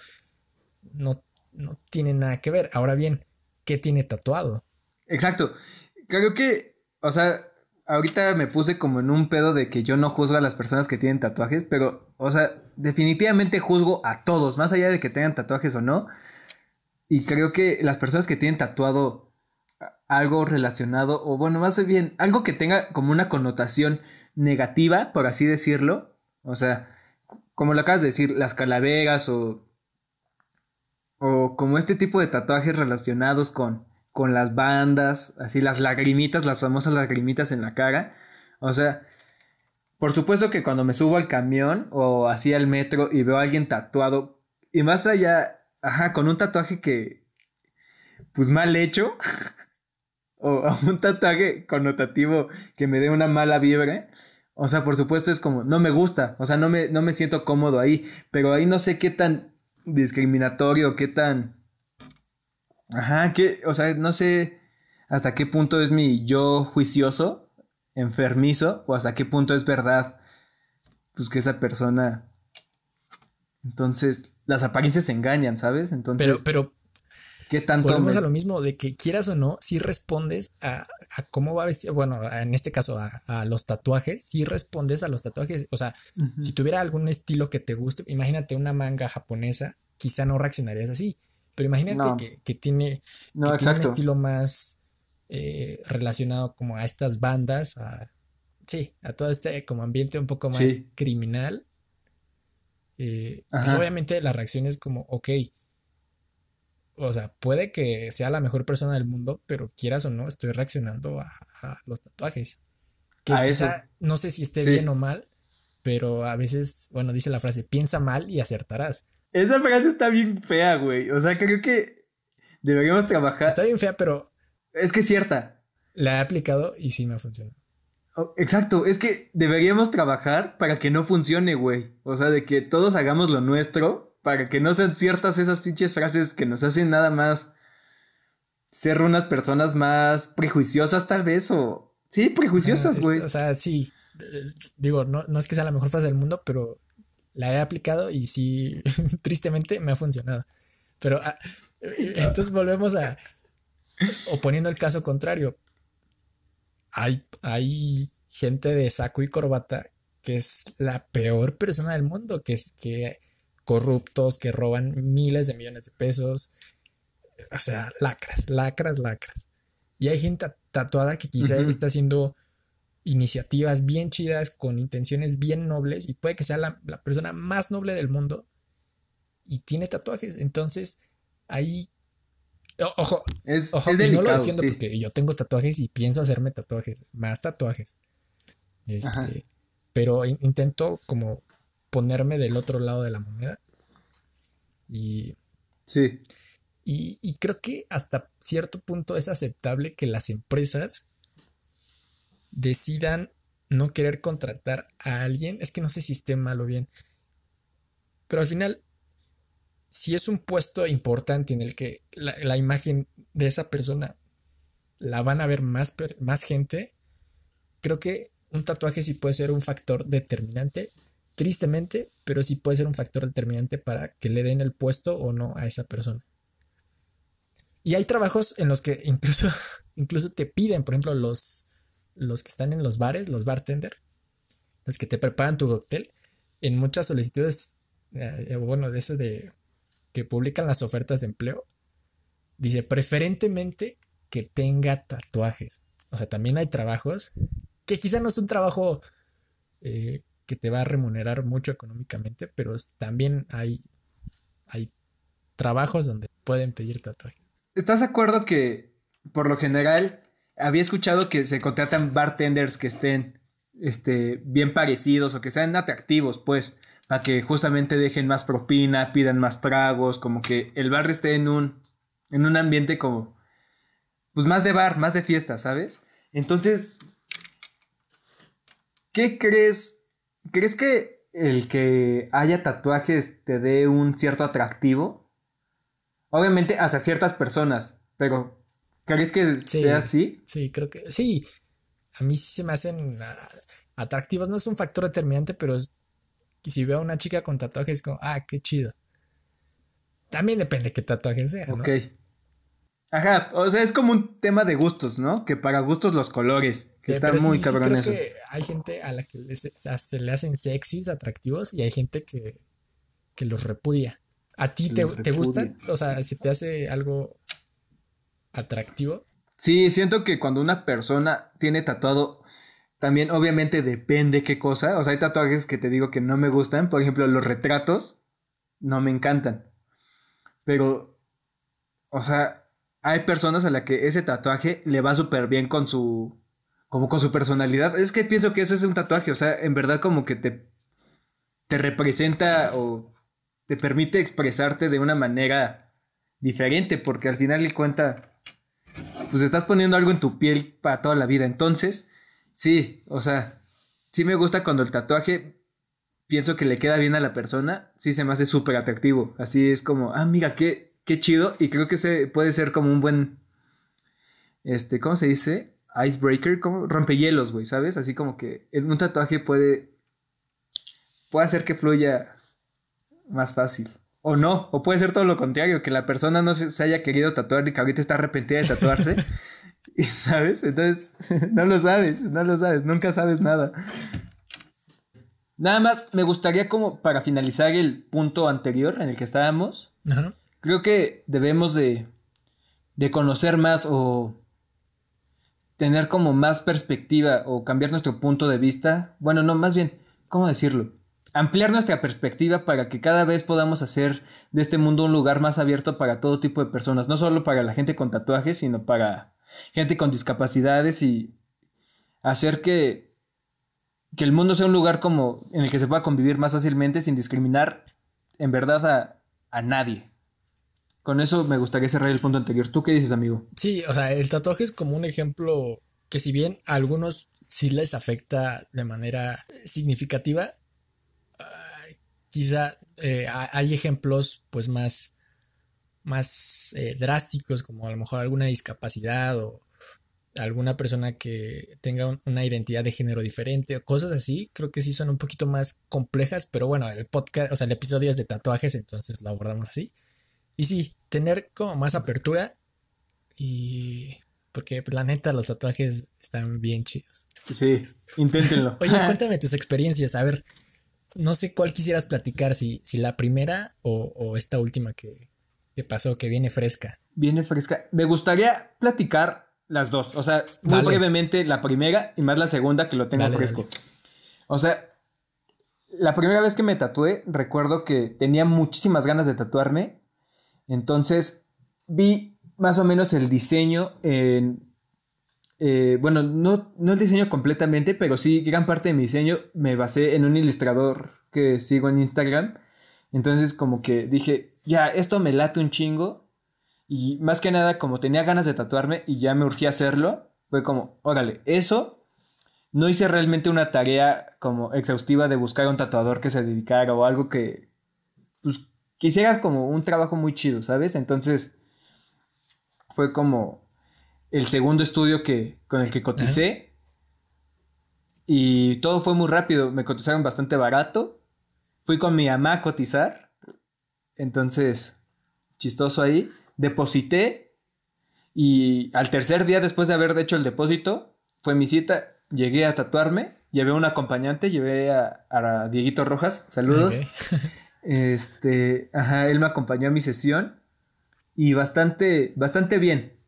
no, no tiene nada que ver. Ahora bien, ¿qué tiene tatuado? Exacto. Creo que, o sea, ahorita me puse como en un pedo de que yo no juzgo a las personas que tienen tatuajes, pero, o sea, definitivamente juzgo a todos, más allá de que tengan tatuajes o no. Y creo que las personas que tienen tatuado algo relacionado, o bueno, más bien, algo que tenga como una connotación negativa, por así decirlo. O sea, como lo acabas de decir, las calaveras o, o como este tipo de tatuajes relacionados con, con las bandas, así las lagrimitas, las famosas lagrimitas en la cara. O sea, por supuesto que cuando me subo al camión o así al metro y veo a alguien tatuado, y más allá, ajá, con un tatuaje que, pues mal hecho, o un tatuaje connotativo que me dé una mala vibra, o sea, por supuesto es como, no me gusta, o sea, no me, no me siento cómodo ahí, pero ahí no sé qué tan discriminatorio, qué tan... Ajá, que, o sea, no sé hasta qué punto es mi yo juicioso, enfermizo, o hasta qué punto es verdad, pues que esa persona... Entonces, las apariencias engañan, ¿sabes? Entonces... Pero, pero, ¿Qué tanto? Volvemos a lo mismo de que quieras o no, si respondes a, cómo va a vestir, bueno, en este caso a, los tatuajes, si respondes a los tatuajes. O sea, si tuviera algún estilo que te guste, imagínate una manga japonesa, quizá no reaccionarías así. Pero imagínate que, tiene, un estilo más eh, relacionado como a estas bandas, a, sí, a todo este como ambiente un poco más criminal. Eh, pues obviamente la reacción es como, ok, o sea, puede que sea la mejor persona del mundo, pero quieras o no, estoy reaccionando a, los tatuajes. Que quizá, no sé si esté bien o mal, pero a veces, bueno, dice la frase, piensa mal y acertarás. Esa frase está bien fea, güey. O sea, creo que deberíamos trabajar. Está bien fea, pero. Es que es cierta. La he aplicado y sí me ha funcionado. Oh, exacto, es que deberíamos trabajar para que no funcione, güey. O sea, de que todos hagamos lo nuestro para que no sean ciertas esas pinches frases que nos hacen nada más ser unas personas más prejuiciosas tal vez o... Sí, prejuiciosas, güey. o sea, sí. Digo, no, no es que sea la mejor frase del mundo, pero la he aplicado y sí, tristemente me ha funcionado. Pero ah, entonces volvemos a... O poniendo el caso contrario. Hay, hay gente de saco y corbata que es la peor persona del mundo, que es que corruptos, que roban miles de millones de pesos. O sea, lacras, lacras, lacras. Y hay gente tatuada que quizá está haciendo iniciativas bien chidas, con intenciones bien nobles, y puede que sea la, persona más noble del mundo, y tiene tatuajes. Entonces, ahí Ojo, es, ojo, no lo defiendo porque yo tengo tatuajes y pienso hacerme tatuajes, más tatuajes. Este, pero intento como ponerme del otro lado de la moneda. Y. Sí. Y, creo que hasta cierto punto es aceptable que las empresas decidan no querer contratar a alguien. Es que no sé si esté mal o bien. Pero al final, si es un puesto importante en el que la, imagen de esa persona la van a ver más, más gente, creo que un tatuaje sí puede ser un factor determinante, tristemente, pero sí puede ser un factor determinante para que le den el puesto o no a esa persona. Y hay trabajos en los que incluso, incluso te piden, por ejemplo, los, los que están en los bares, los bartender, los que te preparan tu cóctel, en muchas solicitudes, eh, bueno, de eso de que publican las ofertas de empleo, dice preferentemente que tenga tatuajes. O sea, también hay trabajos que quizá no es un trabajo eh, que te va a remunerar mucho económicamente, pero también hay, hay trabajos donde pueden pedir tatuajes. ¿Estás de acuerdo que por lo general había escuchado que se contratan bartenders que estén este, bien parecidos o que sean atractivos, pues, para que justamente dejen más propina, pidan más tragos, como que el bar esté en un, en un ambiente como, pues más de bar, más de fiesta, ¿sabes? Entonces, ¿Qué crees? ¿Crees que el que haya tatuajes te dé un cierto atractivo? Obviamente hacia ciertas personas, pero ¿crees que sea así? Sí, creo que sí. A mí sí se me hacen ah, atractivos. No es un factor determinante, pero si veo a una chica con tatuajes, es como, ah, qué chido. También depende de qué tatuaje sea. Ok. Ajá, o sea, es como un tema de gustos, ¿no? Que para gustos los colores, que está muy cabrón eso. Que hay gente a la que se le hacen sexys, atractivos, y hay gente que, los repudia. ¿A ti te, te gustan? O sea, si te hace algo atractivo. Sí, siento que cuando una persona tiene tatuado, también obviamente depende qué cosa. O sea, hay tatuajes que te digo que no me gustan. Por ejemplo, los retratos no me encantan. Pero, o sea, hay personas a las que ese tatuaje le va súper bien con su. como con su personalidad. Es que pienso que eso es un tatuaje. O sea, en verdad, como que te. te representa o te permite expresarte de una manera diferente. Porque al final de cuenta. Pues estás poniendo algo en tu piel para toda la vida. Entonces, sí, o sea, sí me gusta cuando el tatuaje pienso que le queda bien a la persona, sí se me hace súper atractivo. Así es como, ah, mira, qué, qué chido. Y creo que se puede ser como un buen. Este, ¿cómo se dice? Icebreaker, como rompehielos, güey, ¿sabes? Así como que un tatuaje puede. puede hacer que fluya más fácil. O no, o puede ser todo lo contrario, que la persona no se, haya querido tatuar y que ahorita está arrepentida de tatuarse. y sabes, entonces no lo sabes, no lo sabes, nunca sabes nada. Nada más me gustaría como para finalizar el punto anterior en el que estábamos. Ajá creo que debemos de, de conocer más o tener como más perspectiva o cambiar nuestro punto de vista. Bueno, no, más bien, ¿cómo decirlo? Ampliar nuestra perspectiva para que cada vez podamos hacer de este mundo un lugar más abierto para todo tipo de personas, no solo para la gente con tatuajes, sino para gente con discapacidades y hacer que, que el mundo sea un lugar como en el que se pueda convivir más fácilmente sin discriminar en verdad a, a nadie. Con eso me gustaría cerrar el punto anterior. ¿Tú qué dices, amigo? Sí, o sea, el tatuaje es como un ejemplo que si bien a algunos sí les afecta de manera significativa, quizá eh, hay ejemplos pues más, más eh, drásticos, como a lo mejor alguna discapacidad o alguna persona que tenga una identidad de género diferente o cosas así, creo que sí son un poquito más complejas, pero bueno, el podcast, o sea, el episodio es de tatuajes, entonces lo abordamos así. Y sí, tener como más apertura y porque la neta los tatuajes están bien chidos. Sí, inténtenlo. Oye, cuéntame tus experiencias, a ver, no sé cuál quisieras platicar, si, si la primera o, esta última que te pasó, que viene fresca. Viene fresca. Me gustaría platicar las dos, o sea, muy brevemente la primera y más la segunda que lo tengo fresco. O sea, la primera vez que me tatué, recuerdo que tenía muchísimas ganas de tatuarme. Entonces vi más o menos el diseño en... Eh, bueno, no, no el diseño completamente, pero sí gran parte de mi diseño me basé en un ilustrador que sigo en Instagram. Entonces como que dije, ya, esto me late un chingo. Y más que nada, como tenía ganas de tatuarme y ya me urgía hacerlo, fue como, órale, eso no hice realmente una tarea como exhaustiva de buscar un tatuador que se dedicara o algo que, pues, quisiera como un trabajo muy chido, ¿sabes? Entonces, fue como el segundo estudio que, con el que coticé. Y todo fue muy rápido, me cotizaron bastante barato. Fui con mi mamá a cotizar. Entonces, chistoso ahí. Deposité. Y al tercer día después de haber hecho el depósito, fue mi cita llegué a tatuarme, llevé un acompañante, llevé a, a Dieguito Rojas, saludos. Este, ajá, él me acompañó a mi sesión y bastante, bastante bien.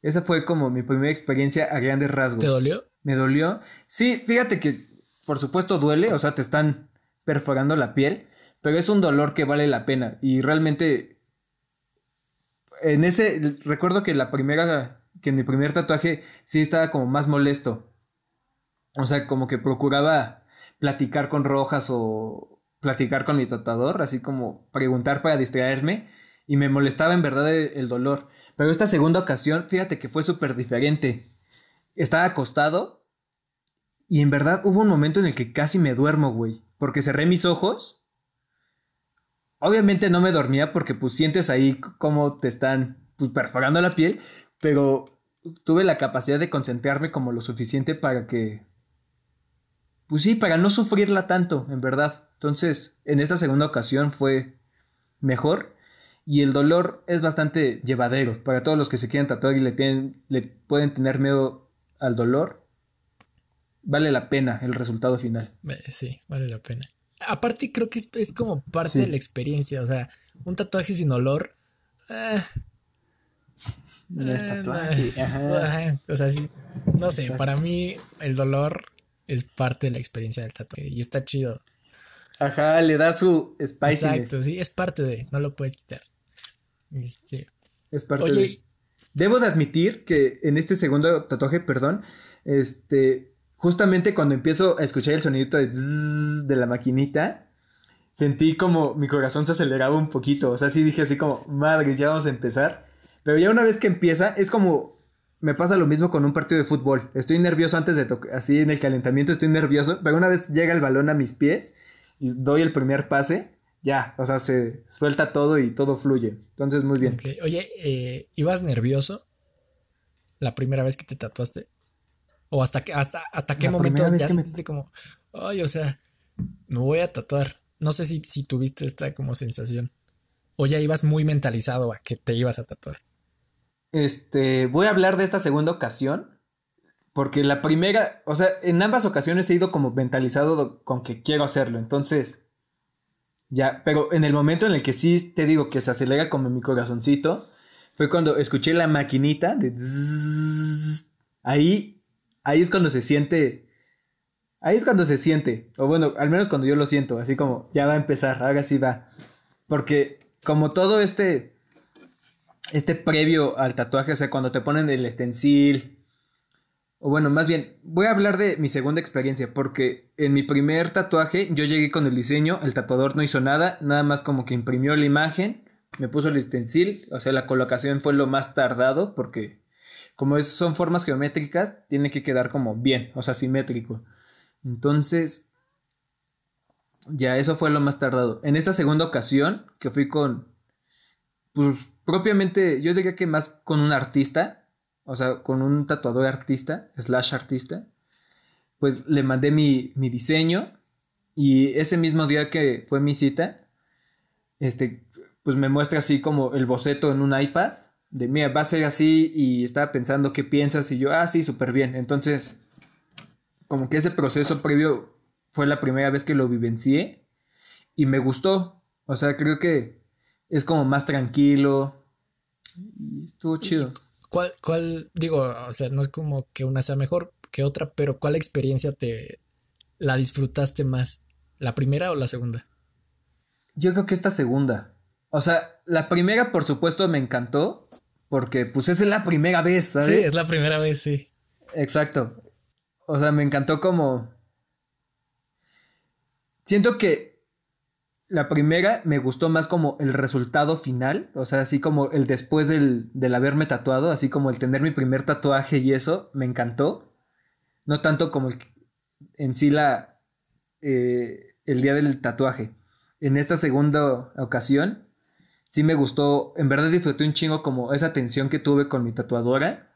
Esa fue como mi primera experiencia a grandes rasgos. ¿Te dolió? Me dolió. Sí, fíjate que por supuesto duele, o sea, te están perforando la piel, pero es un dolor que vale la pena y realmente en ese recuerdo que la primera que en mi primer tatuaje sí estaba como más molesto. O sea, como que procuraba platicar con Rojas o platicar con mi tatuador, así como preguntar para distraerme y me molestaba en verdad el, dolor. Pero esta segunda ocasión, fíjate que fue súper diferente. Estaba acostado y en verdad hubo un momento en el que casi me duermo, güey, porque cerré mis ojos. Obviamente no me dormía porque pues sientes ahí como te están pues, perforando la piel, pero tuve la capacidad de concentrarme como lo suficiente para que... Pues sí, para no sufrirla tanto, en verdad. Entonces, en esta segunda ocasión fue mejor y el dolor es bastante llevadero. Para todos los que se quieren tatuar y le, tienen, le pueden tener miedo al dolor, vale la pena el resultado final. Eh, sí, vale la pena. Aparte creo que es, como parte de la experiencia, o sea, un tatuaje sin olor... Eh, eh, o sea, sí, no sé, para mí el dolor es parte de la experiencia del tatuaje y está chido. Ajá, le da su spiciness. Exacto, sí, es parte de, no lo puedes quitar. Este, es parte de. Debo de admitir que en este segundo tatuaje, perdón, este, justamente cuando empiezo a escuchar el sonidito de, de la maquinita, sentí como mi corazón se aceleraba un poquito. O sea, sí dije así como, madre, ya vamos a empezar. Pero ya una vez que empieza, es como. Me pasa lo mismo con un partido de fútbol. Estoy nervioso antes de tocar. Así en el calentamiento estoy nervioso. Pero una vez llega el balón a mis pies y doy el primer pase, ya. O sea, se suelta todo y todo fluye. Entonces, muy bien. Oye, eh, ¿ibas nervioso la primera vez que te tatuaste? ¿O hasta, que, hasta, hasta qué momento ya sentiste como, ay, o sea, me voy a tatuar? No sé si, si tuviste esta como sensación. O ya ibas muy mentalizado a que te ibas a tatuar. Este, voy a hablar de esta segunda ocasión. Porque la primera, o sea, en ambas ocasiones he ido como mentalizado con que quiero hacerlo. Entonces, ya, pero en el momento en el que sí te digo que se acelera como mi corazoncito, fue cuando escuché la maquinita de... ahí, ahí es cuando se siente... Ahí es cuando se siente. O bueno, al menos cuando yo lo siento. Así como, ya va a empezar, ahora sí va. Porque como todo este este previo al tatuaje, o sea, cuando te ponen el stencil. O bueno, más bien, voy a hablar de mi segunda experiencia, porque en mi primer tatuaje yo llegué con el diseño, el tatuador no hizo nada, nada más como que imprimió la imagen, me puso el stencil, o sea, la colocación fue lo más tardado, porque como son formas geométricas, tiene que quedar como bien, o sea, simétrico. Entonces, ya eso fue lo más tardado. En esta segunda ocasión, que fui con, pues propiamente, yo diría que más con un artista, o sea, con un tatuador artista, slash artista, pues le mandé mi, mi diseño y ese mismo día que fue mi cita, este, pues me muestra así como el boceto en un iPad, de mira, va a ser así y estaba pensando qué piensas y yo, ah, sí, súper bien. Entonces, como que ese proceso previo fue la primera vez que lo vivencié y me gustó. O sea, creo que es como más tranquilo y estuvo chido. ¿Cuál, cuál, digo, o sea, no es como que una sea mejor que otra, pero cuál experiencia te la disfrutaste más? ¿La primera o la segunda? Yo creo que esta segunda. O sea, la primera, por supuesto, me encantó. Porque, pues, es la primera vez, ¿sabes? Sí, es la primera vez, sí. Exacto. O sea, me encantó como. Siento que la primera me gustó más como el resultado final. O sea, así como el después del, del haberme tatuado. Así como el tener mi primer tatuaje y eso. Me encantó. No tanto como el, en sí la. Eh, el día del tatuaje en esta segunda ocasión, sí me gustó, en verdad disfruté un chingo como esa tensión que tuve con mi tatuadora,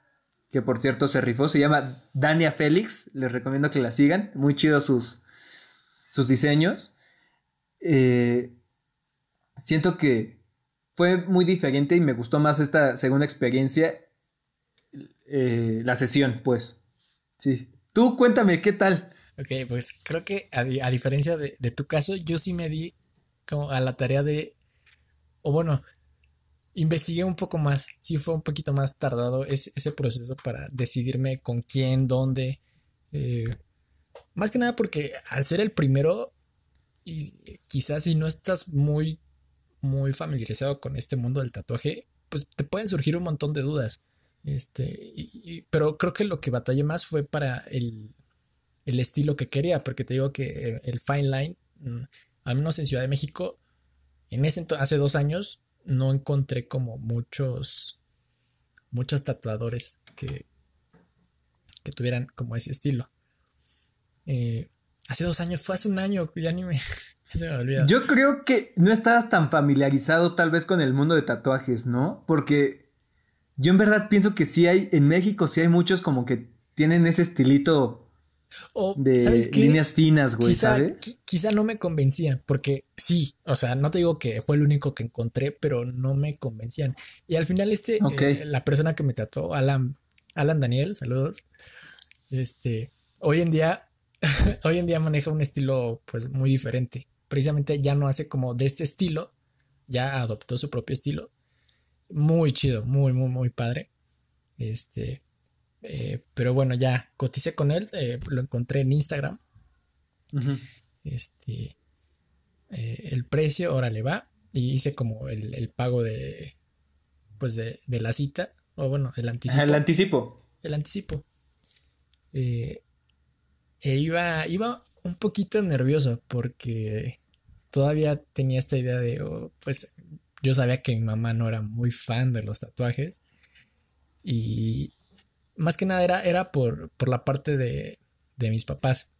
que por cierto se rifó, se llama Dania Félix, les recomiendo que la sigan, muy chido sus, sus diseños. Eh, siento que fue muy diferente y me gustó más esta segunda experiencia, eh, la sesión, pues. Sí. Tú cuéntame, ¿qué tal? Ok, pues creo que a, diferencia de, de, tu caso, yo sí me di como a la tarea de, o bueno, investigué un poco más, sí fue un poquito más tardado ese, ese proceso para decidirme con quién, dónde, eh, más que nada porque al ser el primero, y quizás si no estás muy, muy familiarizado con este mundo del tatuaje, pues te pueden surgir un montón de dudas. Este, pero creo que lo que batallé más fue para el, el estilo que quería, porque te digo que el fine line mm, al menos en Ciudad de México, en ese hace dos años, no encontré como muchos, muchos tatuadores que, que tuvieran como ese estilo. Eh, hace dos años, fue hace un año, ya ni me, se me. Yo creo que no estabas tan familiarizado tal vez con el mundo de tatuajes, ¿no? Porque yo en verdad pienso que sí hay, en México sí hay muchos como que tienen ese estilito o, de líneas finas, güey, quizá, ¿sabes? Quizá no me convencían, porque sí, o sea, no te digo que fue el único que encontré, pero no me convencían. Y al final, este, eh, la persona que me trató, Alan, Alan Daniel, saludos. Este, hoy en día, hoy en día maneja un estilo, pues, muy diferente. Precisamente ya no hace como de este estilo, ya adoptó su propio estilo. Muy chido, muy, muy, muy padre. Este, eh, pero bueno, ya coticé con él, eh, lo encontré en Instagram. Este, eh, el precio, ahora le va. Y hice como el, pago de, pues de, la cita, o bueno, el anticipo. el anticipo. El anticipo. e iba, iba un poquito nervioso porque todavía tenía esta idea de, oh, pues yo sabía que mi mamá no era muy fan de los tatuajes. Y, más que nada era, era por, por la parte de, de mis papás.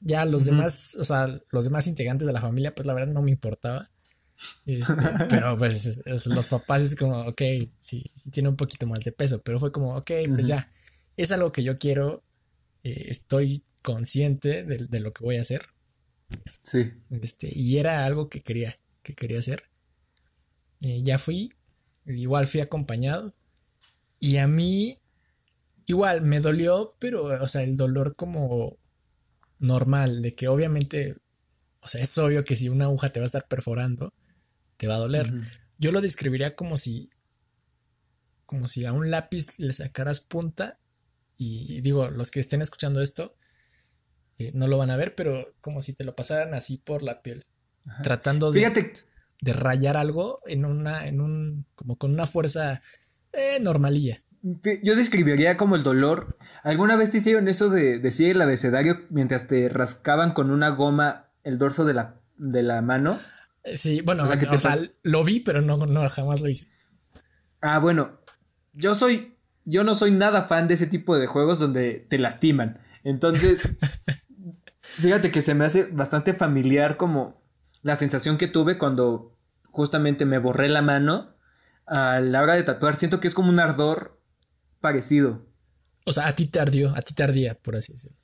Ya los demás, o sea, los demás integrantes de la familia, pues la verdad no me importaba. Este, pero pues los papás es como, ok, sí, sí tiene un poquito más de peso, pero fue como, ok, pues ya, es algo que yo quiero, eh, estoy consciente de, lo que voy a hacer. Sí. Este, y era algo que quería, que quería hacer. Eh, ya fui, igual fui acompañado. Y a mí Igual, me dolió, pero, o sea, el dolor como normal, de que obviamente, o sea, es obvio que si una aguja te va a estar perforando, te va a doler. Yo lo describiría como si, como si a un lápiz le sacaras punta y digo, los que estén escuchando esto eh, no lo van a ver, pero como si te lo pasaran así por la piel, tratando de, de rayar algo en una, en un, como con una fuerza eh, normalilla. Yo describiría como el dolor. ¿Alguna vez te hicieron eso de decir el abecedario mientras te rascaban con una goma el dorso de la, de la mano? Eh, sí, bueno, o sea, lo vi, pero no, no, jamás lo hice. Ah, bueno. Yo soy. Yo no soy nada fan de ese tipo de juegos donde te lastiman. Entonces. fíjate que se me hace bastante familiar como la sensación que tuve cuando justamente me borré la mano a la hora de tatuar. Siento que es como un ardor parecido. O sea, a ti tardió, a ti tardía, por así decirlo.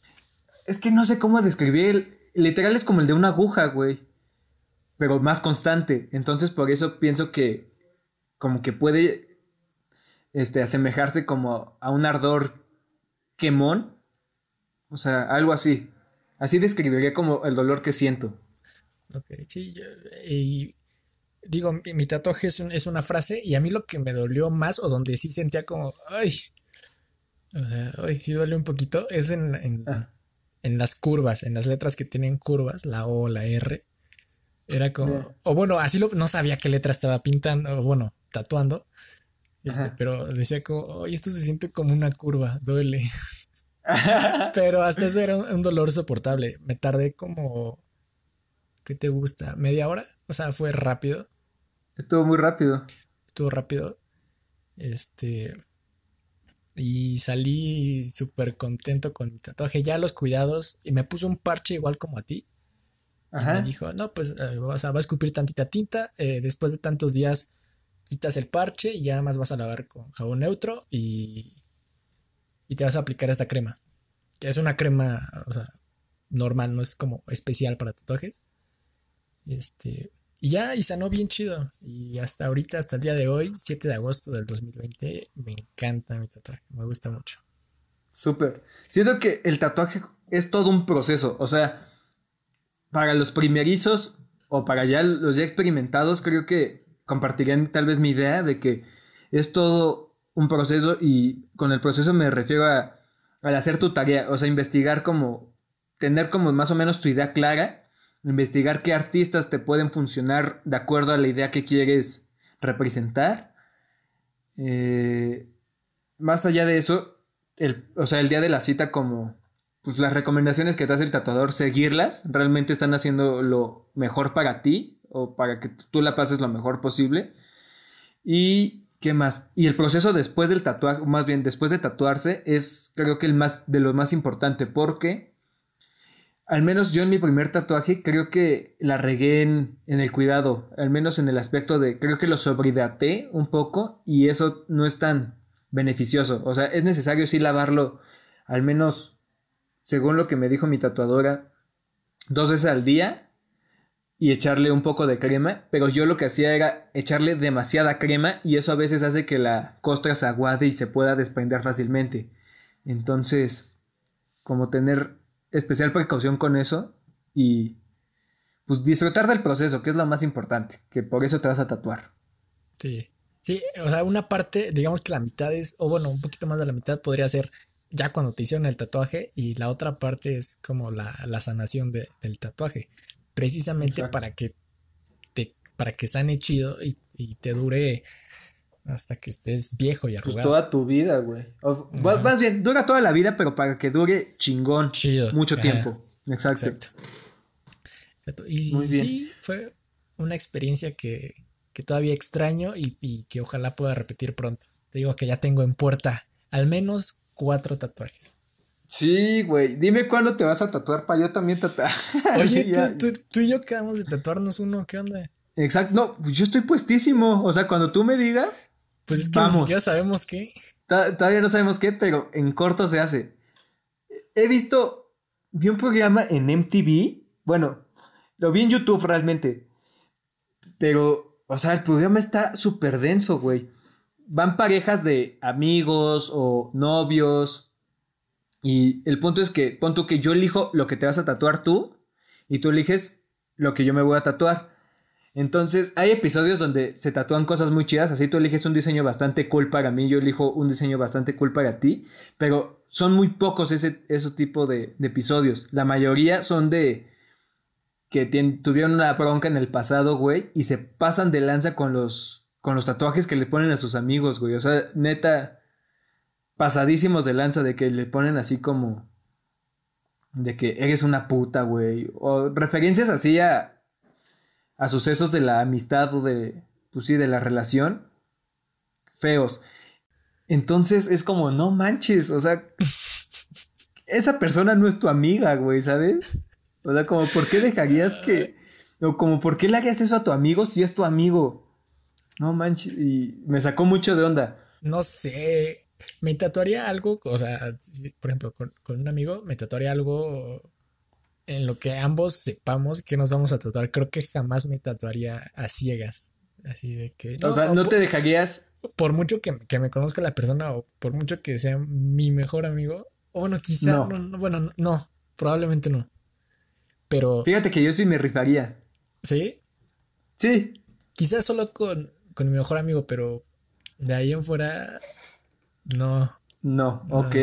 Es que no sé cómo describir. Literal es como el de una aguja, güey. Pero más constante. Entonces por eso pienso que como que puede... este, asemejarse como a un ardor quemón. O sea, algo así. Así describiría como el dolor que siento. Ok, sí, y digo, mi, tatuaje es, es, una frase y a mí lo que me dolió más o donde sí sentía como, ay, ay, sí duele un poquito, es en, en, ah. en, las curvas, en las letras que tienen curvas, la O, la R. Era como, o bueno, así lo, no sabía qué letra estaba pintando, o bueno, tatuando, este, pero decía como, ay, esto se siente como una curva, duele. pero hasta eso era un dolor soportable. Me tardé como ¿Qué te gusta? ¿Media hora? O sea, fue rápido. Estuvo muy rápido. Estuvo rápido. Este. Y salí súper contento con mi tatuaje. Ya los cuidados. Y me puso un parche igual como a ti. Ajá. Y me dijo, no, pues eh, vas a, a escupir tantita tinta. Eh, después de tantos días quitas el parche y ya nada más vas a lavar con jabón neutro y, y te vas a aplicar esta crema. Que es una crema, o sea, normal, no es como especial para tatuajes. Este, y ya, y sanó bien chido. Y hasta ahorita, hasta el día de hoy, 7 de agosto del 2020, me encanta mi tatuaje, me gusta mucho. Súper. Siento que el tatuaje es todo un proceso. O sea, para los primerizos o para ya los ya experimentados, creo que compartirían tal vez mi idea de que es todo un proceso y con el proceso me refiero a, al hacer tu tarea, o sea, investigar como, tener como más o menos tu idea clara investigar qué artistas te pueden funcionar de acuerdo a la idea que quieres representar. Eh, más allá de eso, el, o sea, el día de la cita como pues las recomendaciones que te hace el tatuador, seguirlas, realmente están haciendo lo mejor para ti o para que tú la pases lo mejor posible. Y ¿qué más? Y el proceso después del tatuaje, más bien después de tatuarse, es creo que el más de lo más importante porque al menos yo en mi primer tatuaje creo que la regué en, el cuidado, al menos en el aspecto de, creo que lo sobrehidraté un poco y eso no es tan beneficioso. O sea, es necesario sí lavarlo al menos, según lo que me dijo mi tatuadora, dos veces al día y echarle un poco de crema, pero yo lo que hacía era echarle demasiada crema y eso a veces hace que la costra se aguade y se pueda desprender fácilmente. Entonces, como tener especial precaución con eso y pues disfrutar del proceso, que es lo más importante, que por eso te vas a tatuar. Sí, sí, o sea, una parte, digamos que la mitad es, o bueno, un poquito más de la mitad podría ser ya cuando te hicieron el tatuaje y la otra parte es como la, sanación del tatuaje, precisamente para que te, para que sane chido y, y te dure hasta que estés viejo y pues arrugado. Pues toda tu vida, güey. Más bien, dura toda la vida, pero para que dure chingón. Chido. Mucho tiempo. Exacto. Exacto. Y sí, fue una experiencia que, que todavía extraño y, y, que ojalá pueda repetir pronto. Te digo que ya tengo en puerta al menos cuatro tatuajes. Sí, güey. Dime cuándo te vas a tatuar para yo también tatuar. Oye, tú, tú, tú, y yo quedamos de tatuarnos uno. ¿Qué onda? Exacto. No, pues yo estoy puestísimo. O sea, cuando tú me digas. Pues es que Vamos. ya sabemos qué. Todavía no sabemos qué, pero en corto se hace. He visto, vi un programa en MTV. Bueno, lo vi en YouTube realmente. Pero, o sea, el programa está súper denso, güey. Van parejas de amigos o novios. Y el punto es que, punto que yo elijo lo que te vas a tatuar tú. Y tú eliges lo que yo me voy a tatuar. Entonces, hay episodios donde se tatúan cosas muy chidas, así tú eliges un diseño bastante cool para mí, yo elijo un diseño bastante cool para ti, pero son muy pocos ese, ese tipo de, episodios. La mayoría son de que tuvieron una bronca en el pasado, güey, y se pasan de lanza con los, con los tatuajes que le ponen a sus amigos, güey. O sea, neta, pasadísimos de lanza de que le ponen así como... De que eres una puta, güey. O referencias así a, a sucesos de la amistad o de, pues sí, de la relación feos. Entonces es como, no manches, o sea, esa persona no es tu amiga, güey, ¿sabes? O sea, como, ¿por qué dejarías que, o como, ¿por qué le harías eso a tu amigo si es tu amigo? No manches, y me sacó mucho de onda. No sé, me tatuaría algo, o sea, por ejemplo, con, con un amigo, me tatuaría algo en lo que ambos sepamos que nos vamos a tatuar. Creo que jamás me tatuaría a ciegas. Así de que. o sea, no te dejarías. Por mucho que, me conozca la persona o por mucho que sea mi mejor amigo. O bueno, quizá. bueno, no, probablemente no. Pero. Fíjate que yo sí me rifaría. ¿Sí? Sí. Quizás solo con, con mi mejor amigo, pero de ahí en fuera. No. No, ok.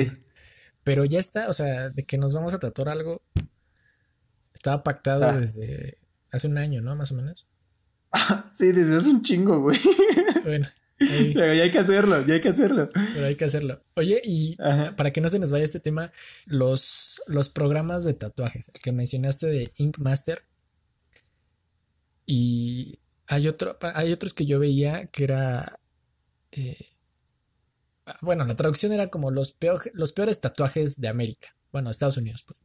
Pero ya está, o sea, de que nos vamos a tatuar algo. Estaba pactado ah. desde hace un año, ¿no? Más o menos. sí, desde hace un chingo, güey. Bueno. Pero ya hay que hacerlo, ya hay que hacerlo. Pero hay que hacerlo. Oye, y para que no se nos vaya este tema, los, los programas de tatuajes, el que mencionaste de Ink Master. Y hay otro, hay otros que yo veía que era. Eh, bueno, la traducción era como los, los peores tatuajes de América. Bueno, Estados Unidos, pues.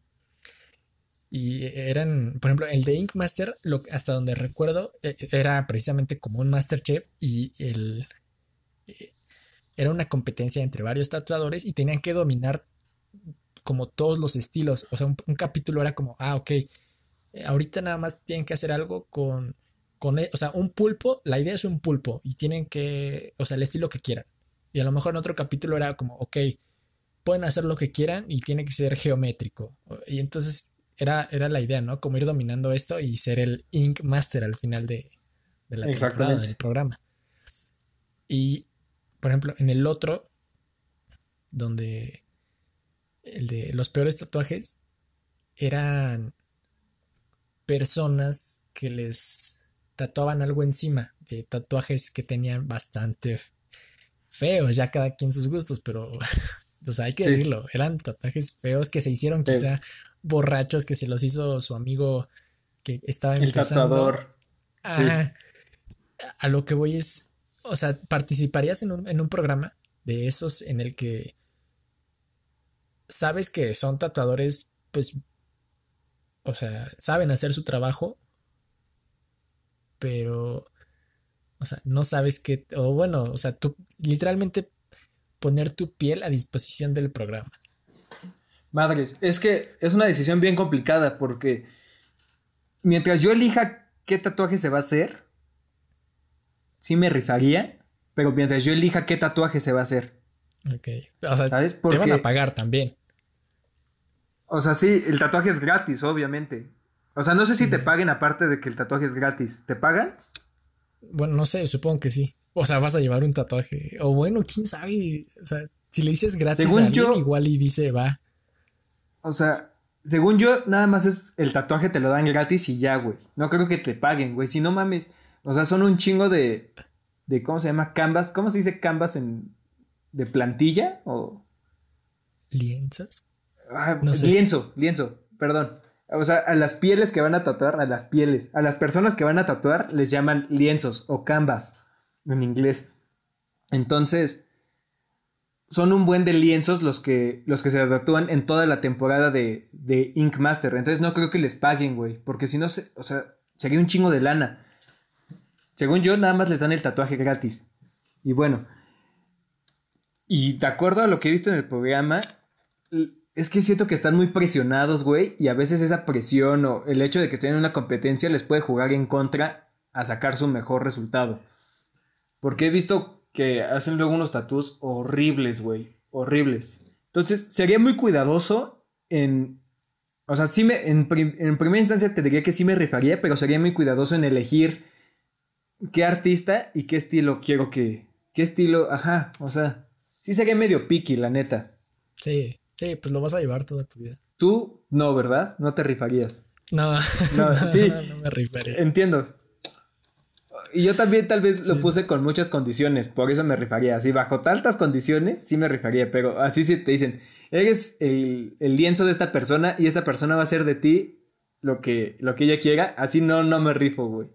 Y eran, por ejemplo, el de Ink Master, lo, hasta donde recuerdo, e, era precisamente como un Masterchef y el, e, era una competencia entre varios tatuadores y tenían que dominar como todos los estilos. O sea, un, capítulo era como, ah, ok, ahorita nada más tienen que hacer algo con, con, e, o sea, un pulpo, la idea es un pulpo y tienen que, o sea, el estilo que quieran. Y a lo mejor en otro capítulo era como, ok, pueden hacer lo que quieran y tiene que ser geométrico. Y entonces era, era la idea, ¿no? Como ir dominando esto y ser el Ink Master al final de, la temporada del programa. Y, por ejemplo, en el otro, donde el de los peores tatuajes, eran personas que les tatuaban algo encima de tatuajes que tenían bastante feos, ya cada quien sus gustos, pero, o sea, hay que decirlo, eran tatuajes feos que se hicieron quizá borrachos que se los hizo su amigo que estaba empezando. El tatuador. A lo que voy es, o sea, ¿participarías en un, en un programa de esos en el que sabes que son tatuadores, pues, o sea, saben hacer su trabajo, pero, o sea, no sabes qué, o bueno, o sea, tú literalmente poner tu piel a disposición del programa. Madres, es que es una decisión bien complicada porque mientras yo elija qué tatuaje se va a hacer, sí me rifaría, pero mientras yo elija qué tatuaje se va a hacer. Ok. O sea, ¿sabes? te van a pagar también. O sea, sí, el tatuaje es gratis, obviamente. O sea, no sé si te paguen aparte de que el tatuaje es gratis. ¿Te pagan? Bueno, no sé, supongo que sí. O sea, vas a llevar un tatuaje. O bueno, quién sabe. O sea, si le dices gratis a alguien, igual y dice va. O sea, según yo, nada más es el tatuaje te lo dan gratis y ya, güey. No creo que te paguen, güey. Si no mames. O sea, son un chingo de. de ¿Cómo se llama? Canvas. ¿Cómo se dice canvas en. de plantilla? O. ¿Lienzos? Ah, lienzo, lienzo, perdón. O sea, a las pieles que van a tatuar, a las pieles, a las personas que van a tatuar les llaman lienzos o canvas en inglés. Entonces, son un buen de lienzos los que, los que se tatúan en toda la temporada de, de Ink Master. Entonces no creo que les paguen, güey. Porque si no, se, o sea, sería un chingo de lana. Según yo, nada más les dan el tatuaje gratis. Y bueno. Y de acuerdo a lo que he visto en el programa, es que siento que están muy presionados, güey. Y a veces esa presión o el hecho de que estén en una competencia les puede jugar en contra a sacar su mejor resultado. Porque he visto que hacen luego unos tatús horribles, güey. Horribles. Entonces, sería muy cuidadoso en. O sea, sí me. En, primera instancia te diría que sí me rifaría, pero sería muy cuidadoso en elegir qué artista y qué estilo quiero que. ¿Qué estilo? Ajá, o sea. Sí sería medio picky, la neta. Sí, sí, pues lo vas a llevar toda tu vida. Tú, no, ¿verdad? No te rifarías. No, no, sí, no me rifaría. Entiendo. Y yo también tal vez lo puse con muchas condiciones, por eso me rifaría. Así, bajo tantas condiciones, sí me rifaría, pero así sí te dicen, eres el, lienzo de esta persona y esta persona va a hacer de ti lo que, lo que ella quiera, así no, no me rifo, güey.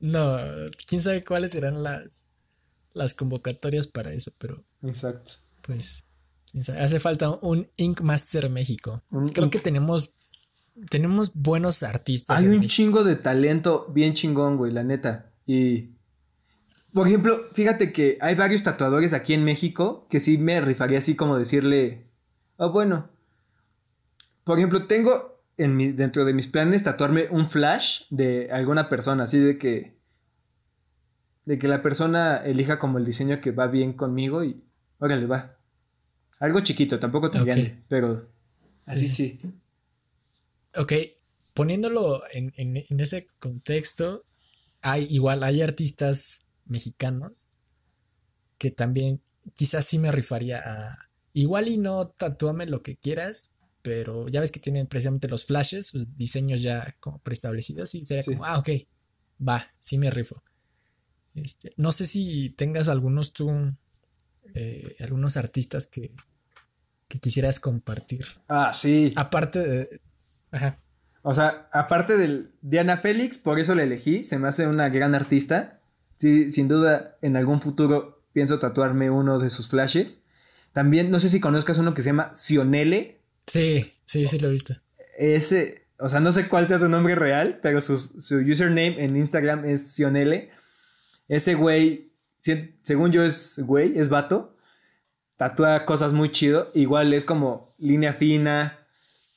No, quién sabe cuáles serán las, las convocatorias para eso, pero. Exacto. Pues, quién sabe. Hace falta un Ink Master México. Creo que tenemos. Tenemos buenos artistas. Hay un chingo de talento bien chingón, güey, la neta. Y, por ejemplo, fíjate que hay varios tatuadores aquí en México que sí me rifaría así como decirle, oh, bueno. Por ejemplo, tengo en mi, dentro de mis planes tatuarme un flash de alguna persona, así de que De que la persona elija como el diseño que va bien conmigo y órale, va. Algo chiquito, tampoco tan grande, pero así sí. Ok, poniéndolo en, en, ese contexto, hay igual, hay artistas mexicanos que también quizás sí me rifaría a... Igual y no tatúame lo que quieras, pero ya ves que tienen precisamente los flashes, sus diseños ya como preestablecidos y sería como, ah, ok, va, sí me rifo. Este, no sé si tengas algunos tú, eh, algunos artistas que, que quisieras compartir. Ah, sí. Aparte de... Ajá. O sea, aparte de Diana Félix, por eso la elegí, se me hace una gran artista. Sí, sin duda, en algún futuro pienso tatuarme uno de sus flashes. También, no sé si conozcas uno que se llama Sionele. Sí, sí, sí lo he visto. Ese, o sea, no sé cuál sea su nombre real, pero su, username en Instagram es Sionele. Ese güey, según yo es güey, es vato. Tatúa cosas muy chido. Igual es como línea fina,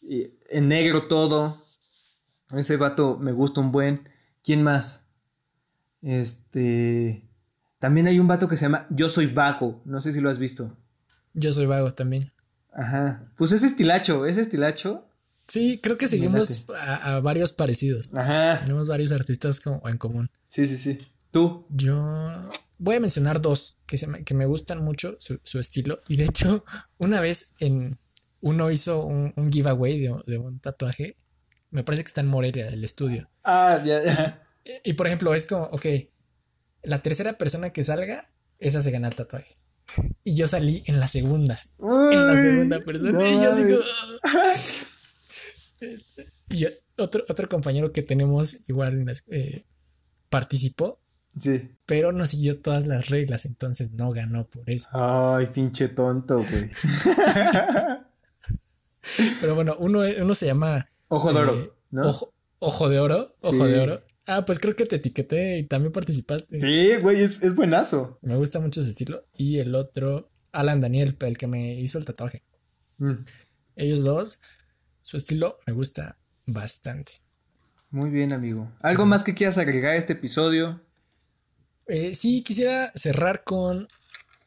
en negro todo. Ese vato me gusta un buen. ¿Quién más? Este. También hay un vato que se llama Yo Soy Vago. No sé si lo has visto. Yo Soy Vago también. Ajá. Pues es estilacho, es estilacho. Sí, creo que seguimos a, varios parecidos. Ajá. Tenemos varios artistas como en común. Sí, sí, sí. ¿Tú? Yo voy a mencionar dos que, se me, que me gustan mucho su, estilo. Y de hecho, una vez en uno hizo un, giveaway de, un tatuaje. Me parece que está en Morelia, del estudio. Ah, ya, ya. Y, y, por ejemplo, es como, ok, la tercera persona que salga, esa se gana el tatuaje. Y yo salí en la segunda. en la segunda persona. y yo así este, y otro, otro compañero que tenemos igual eh, participó. Sí. Pero no siguió todas las reglas, entonces no ganó por eso. Ay, pinche tonto, güey. pero bueno, uno, uno se llama. Ojo de oro, eh, Ojo, ojo de oro, ojo de oro. Ah, pues creo que te etiqueté y también participaste. Sí, güey, es, buenazo. Me gusta mucho ese estilo. Y el otro, Alan Daniel, el que me hizo el tatuaje. Mm. Ellos dos, su estilo me gusta bastante. Muy bien, amigo. ¿Algo más que quieras agregar a este episodio? Eh, sí, quisiera cerrar con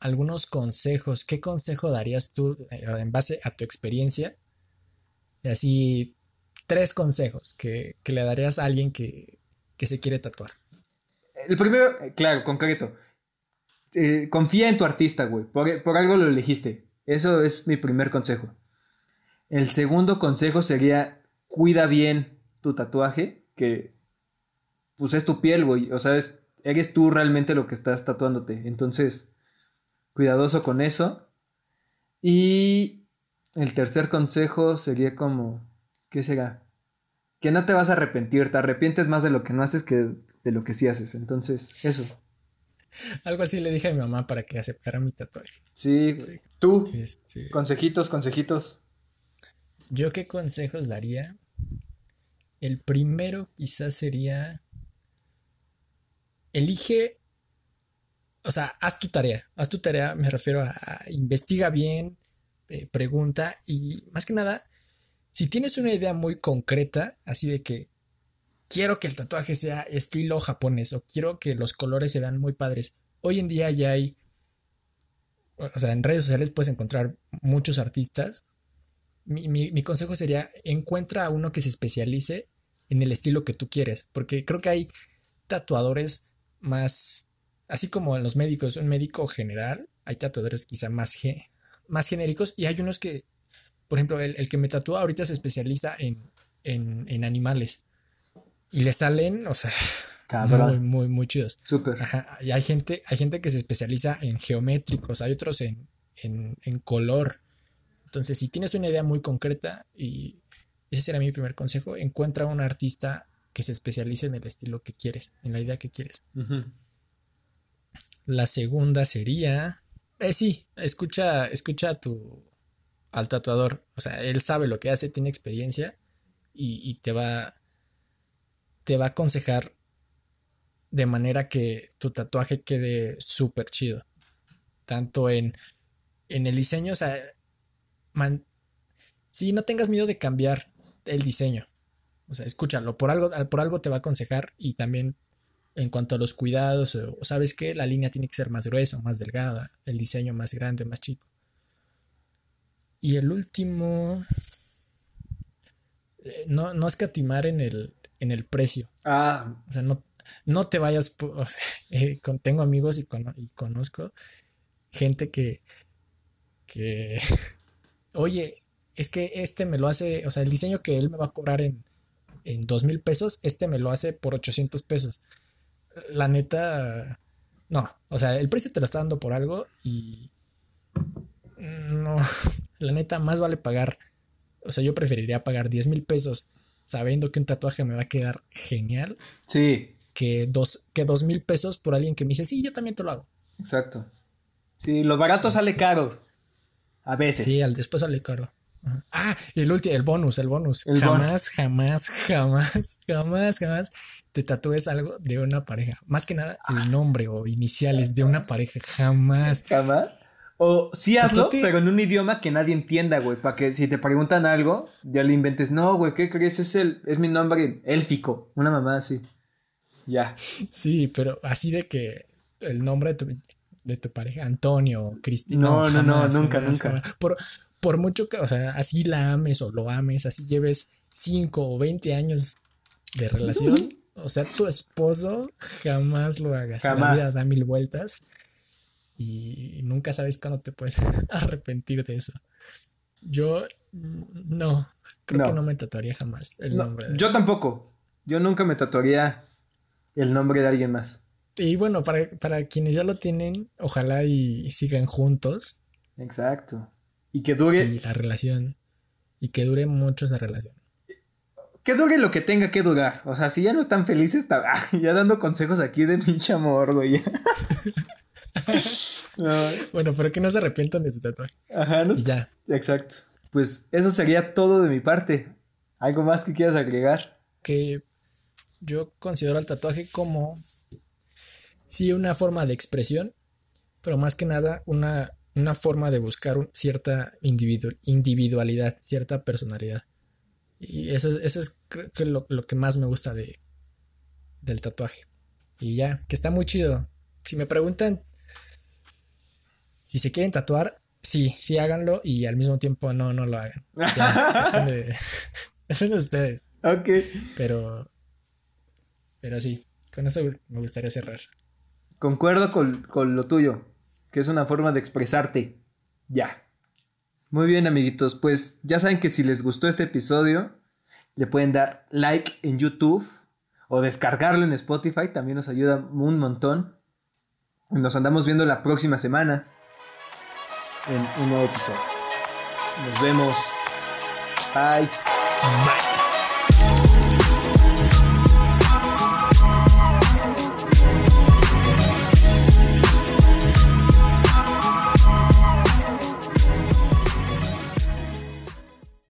algunos consejos. ¿Qué consejo darías tú eh, en base a tu experiencia? Así, tres consejos que le darías a alguien que, que se quiere tatuar? El primero, eh, claro, concreto. Eh, confía en tu artista, güey. Por, algo lo elegiste. Eso es mi primer consejo. El segundo consejo sería cuida bien tu tatuaje, que pues es tu piel, güey. O sea, eres tú realmente lo que estás tatuándote. Entonces, cuidadoso con eso. Y el tercer consejo sería como, ¿qué será? que no te vas a arrepentir, te arrepientes más de lo que no haces que de lo que sí haces. Entonces, eso. Algo así le dije a mi mamá para que aceptara mi tatuaje. Sí, güey. Tú, este... consejitos, consejitos. ¿Yo qué consejos daría? El primero quizás sería, elige, o sea, haz tu tarea, haz tu tarea, me refiero a, investiga bien, eh, pregunta y más que nada, si tienes una idea muy concreta, así de que quiero que el tatuaje sea estilo japonés o quiero que los colores se vean muy padres, hoy en día ya hay, o sea, en redes sociales puedes encontrar muchos artistas. Mi, consejo sería, encuentra a uno que se especialice en el estilo que tú quieres, porque creo que hay tatuadores más, así como en los médicos, un médico general, hay tatuadores quizá más, más genéricos y hay unos que por ejemplo, el, que me tatúa ahorita se especializa en, animales. Y le salen, o sea, muy, muy, muy chidos. Súper. Y hay gente, hay gente que se especializa en geométricos, hay otros en, color. Entonces, si tienes una idea muy concreta, y ese será mi primer consejo, encuentra un artista que se especialice en el estilo que quieres, en la idea que quieres. La segunda sería, eh, sí, escucha, escucha tu, al tatuador. O sea, él sabe lo que hace, tiene experiencia y, te va. Te va a aconsejar de manera que tu tatuaje quede súper chido. Tanto en, en el diseño, o sea, si no tengas miedo de cambiar el diseño. O sea, escúchalo, por algo, por algo te va a aconsejar y también en cuanto a los cuidados, o sabes que la línea tiene que ser más gruesa, más delgada, el diseño más grande, más chico. Y el último, eh, no, no escatimar en el, en el precio. Ah. O sea, no, no te vayas, eh, tengo amigos y, y, conozco gente que, que, oye, es que este me lo hace, o sea, el diseño que él me va a cobrar en, en dos mil pesos, este me lo hace por 800 pesos la neta, no, o sea, el precio te lo está dando por algo y no, la neta, más vale pagar, o sea, yo preferiría pagar 10 mil pesos sabiendo que un tatuaje me va a quedar genial. Sí. Que dos, que dos mil pesos por alguien que me dice, sí, yo también te lo hago. Exacto. Sí, lo barato sale este. caro. A veces. Sí, al después sale caro. Ah, el último, el bonus, el bonus. jamás, jamás, jamás, jamás, jamás te tatúes algo de una pareja. Más que nada el nombre o iniciales de una pareja. Jamás. Jamás. O sí hazlo, pero en un idioma que nadie entienda, güey. Para que si te preguntan algo, ya le inventes. No, güey, ¿qué crees? Es, el, es mi nombre élfico. Una mamá así. Ya. Sí, pero así de que el nombre de tu, pareja, Antonio, Cristina. No, no, no, nunca, nunca. Por, por mucho que, o sea, así la ames o lo ames, así lleves 5 o 20 años de relación, o sea, tu esposo jamás lo hagas. La vida da mil vueltas y nunca sabes cuándo te puedes arrepentir de eso. Yo no, creo que no me tatuaría jamás el nombre. Yo tampoco. Yo nunca me tatuaría el nombre de alguien más. Y bueno, para, para quienes ya lo tienen, ojalá y sigan juntos. Exacto. Y que dure. Y la relación. Y que dure mucho esa relación que dure lo que tenga que durar. O sea, si ya no están felices, está, ya dando consejos aquí de pinche amor, güey. Bueno, pero que no se arrepientan de su tatuaje. Ajá, ¿no? Y ya. Exacto. Pues eso sería todo de mi parte. ¿Algo más que quieras agregar? Que yo considero el tatuaje como, sí, una forma de expresión, pero más que nada una, una forma de buscar cierta individualidad, cierta personalidad. Y eso, eso es lo, que más me gusta de, del tatuaje. Y ya, que está muy chido. Si me preguntan si se quieren tatuar, sí, sí háganlo y al mismo tiempo no, no lo hagan. depende, de, ustedes. Ok. Pero, pero sí, con eso me gustaría cerrar. Concuerdo con, con lo tuyo, que es una forma de expresarte. Ya. Muy bien, amiguitos. Pues ya saben que si les gustó este episodio, le pueden dar like en YouTube o descargarlo en Spotify. También nos ayuda un montón. Nos andamos viendo la próxima semana en un nuevo episodio. Nos vemos. Bye. Bye.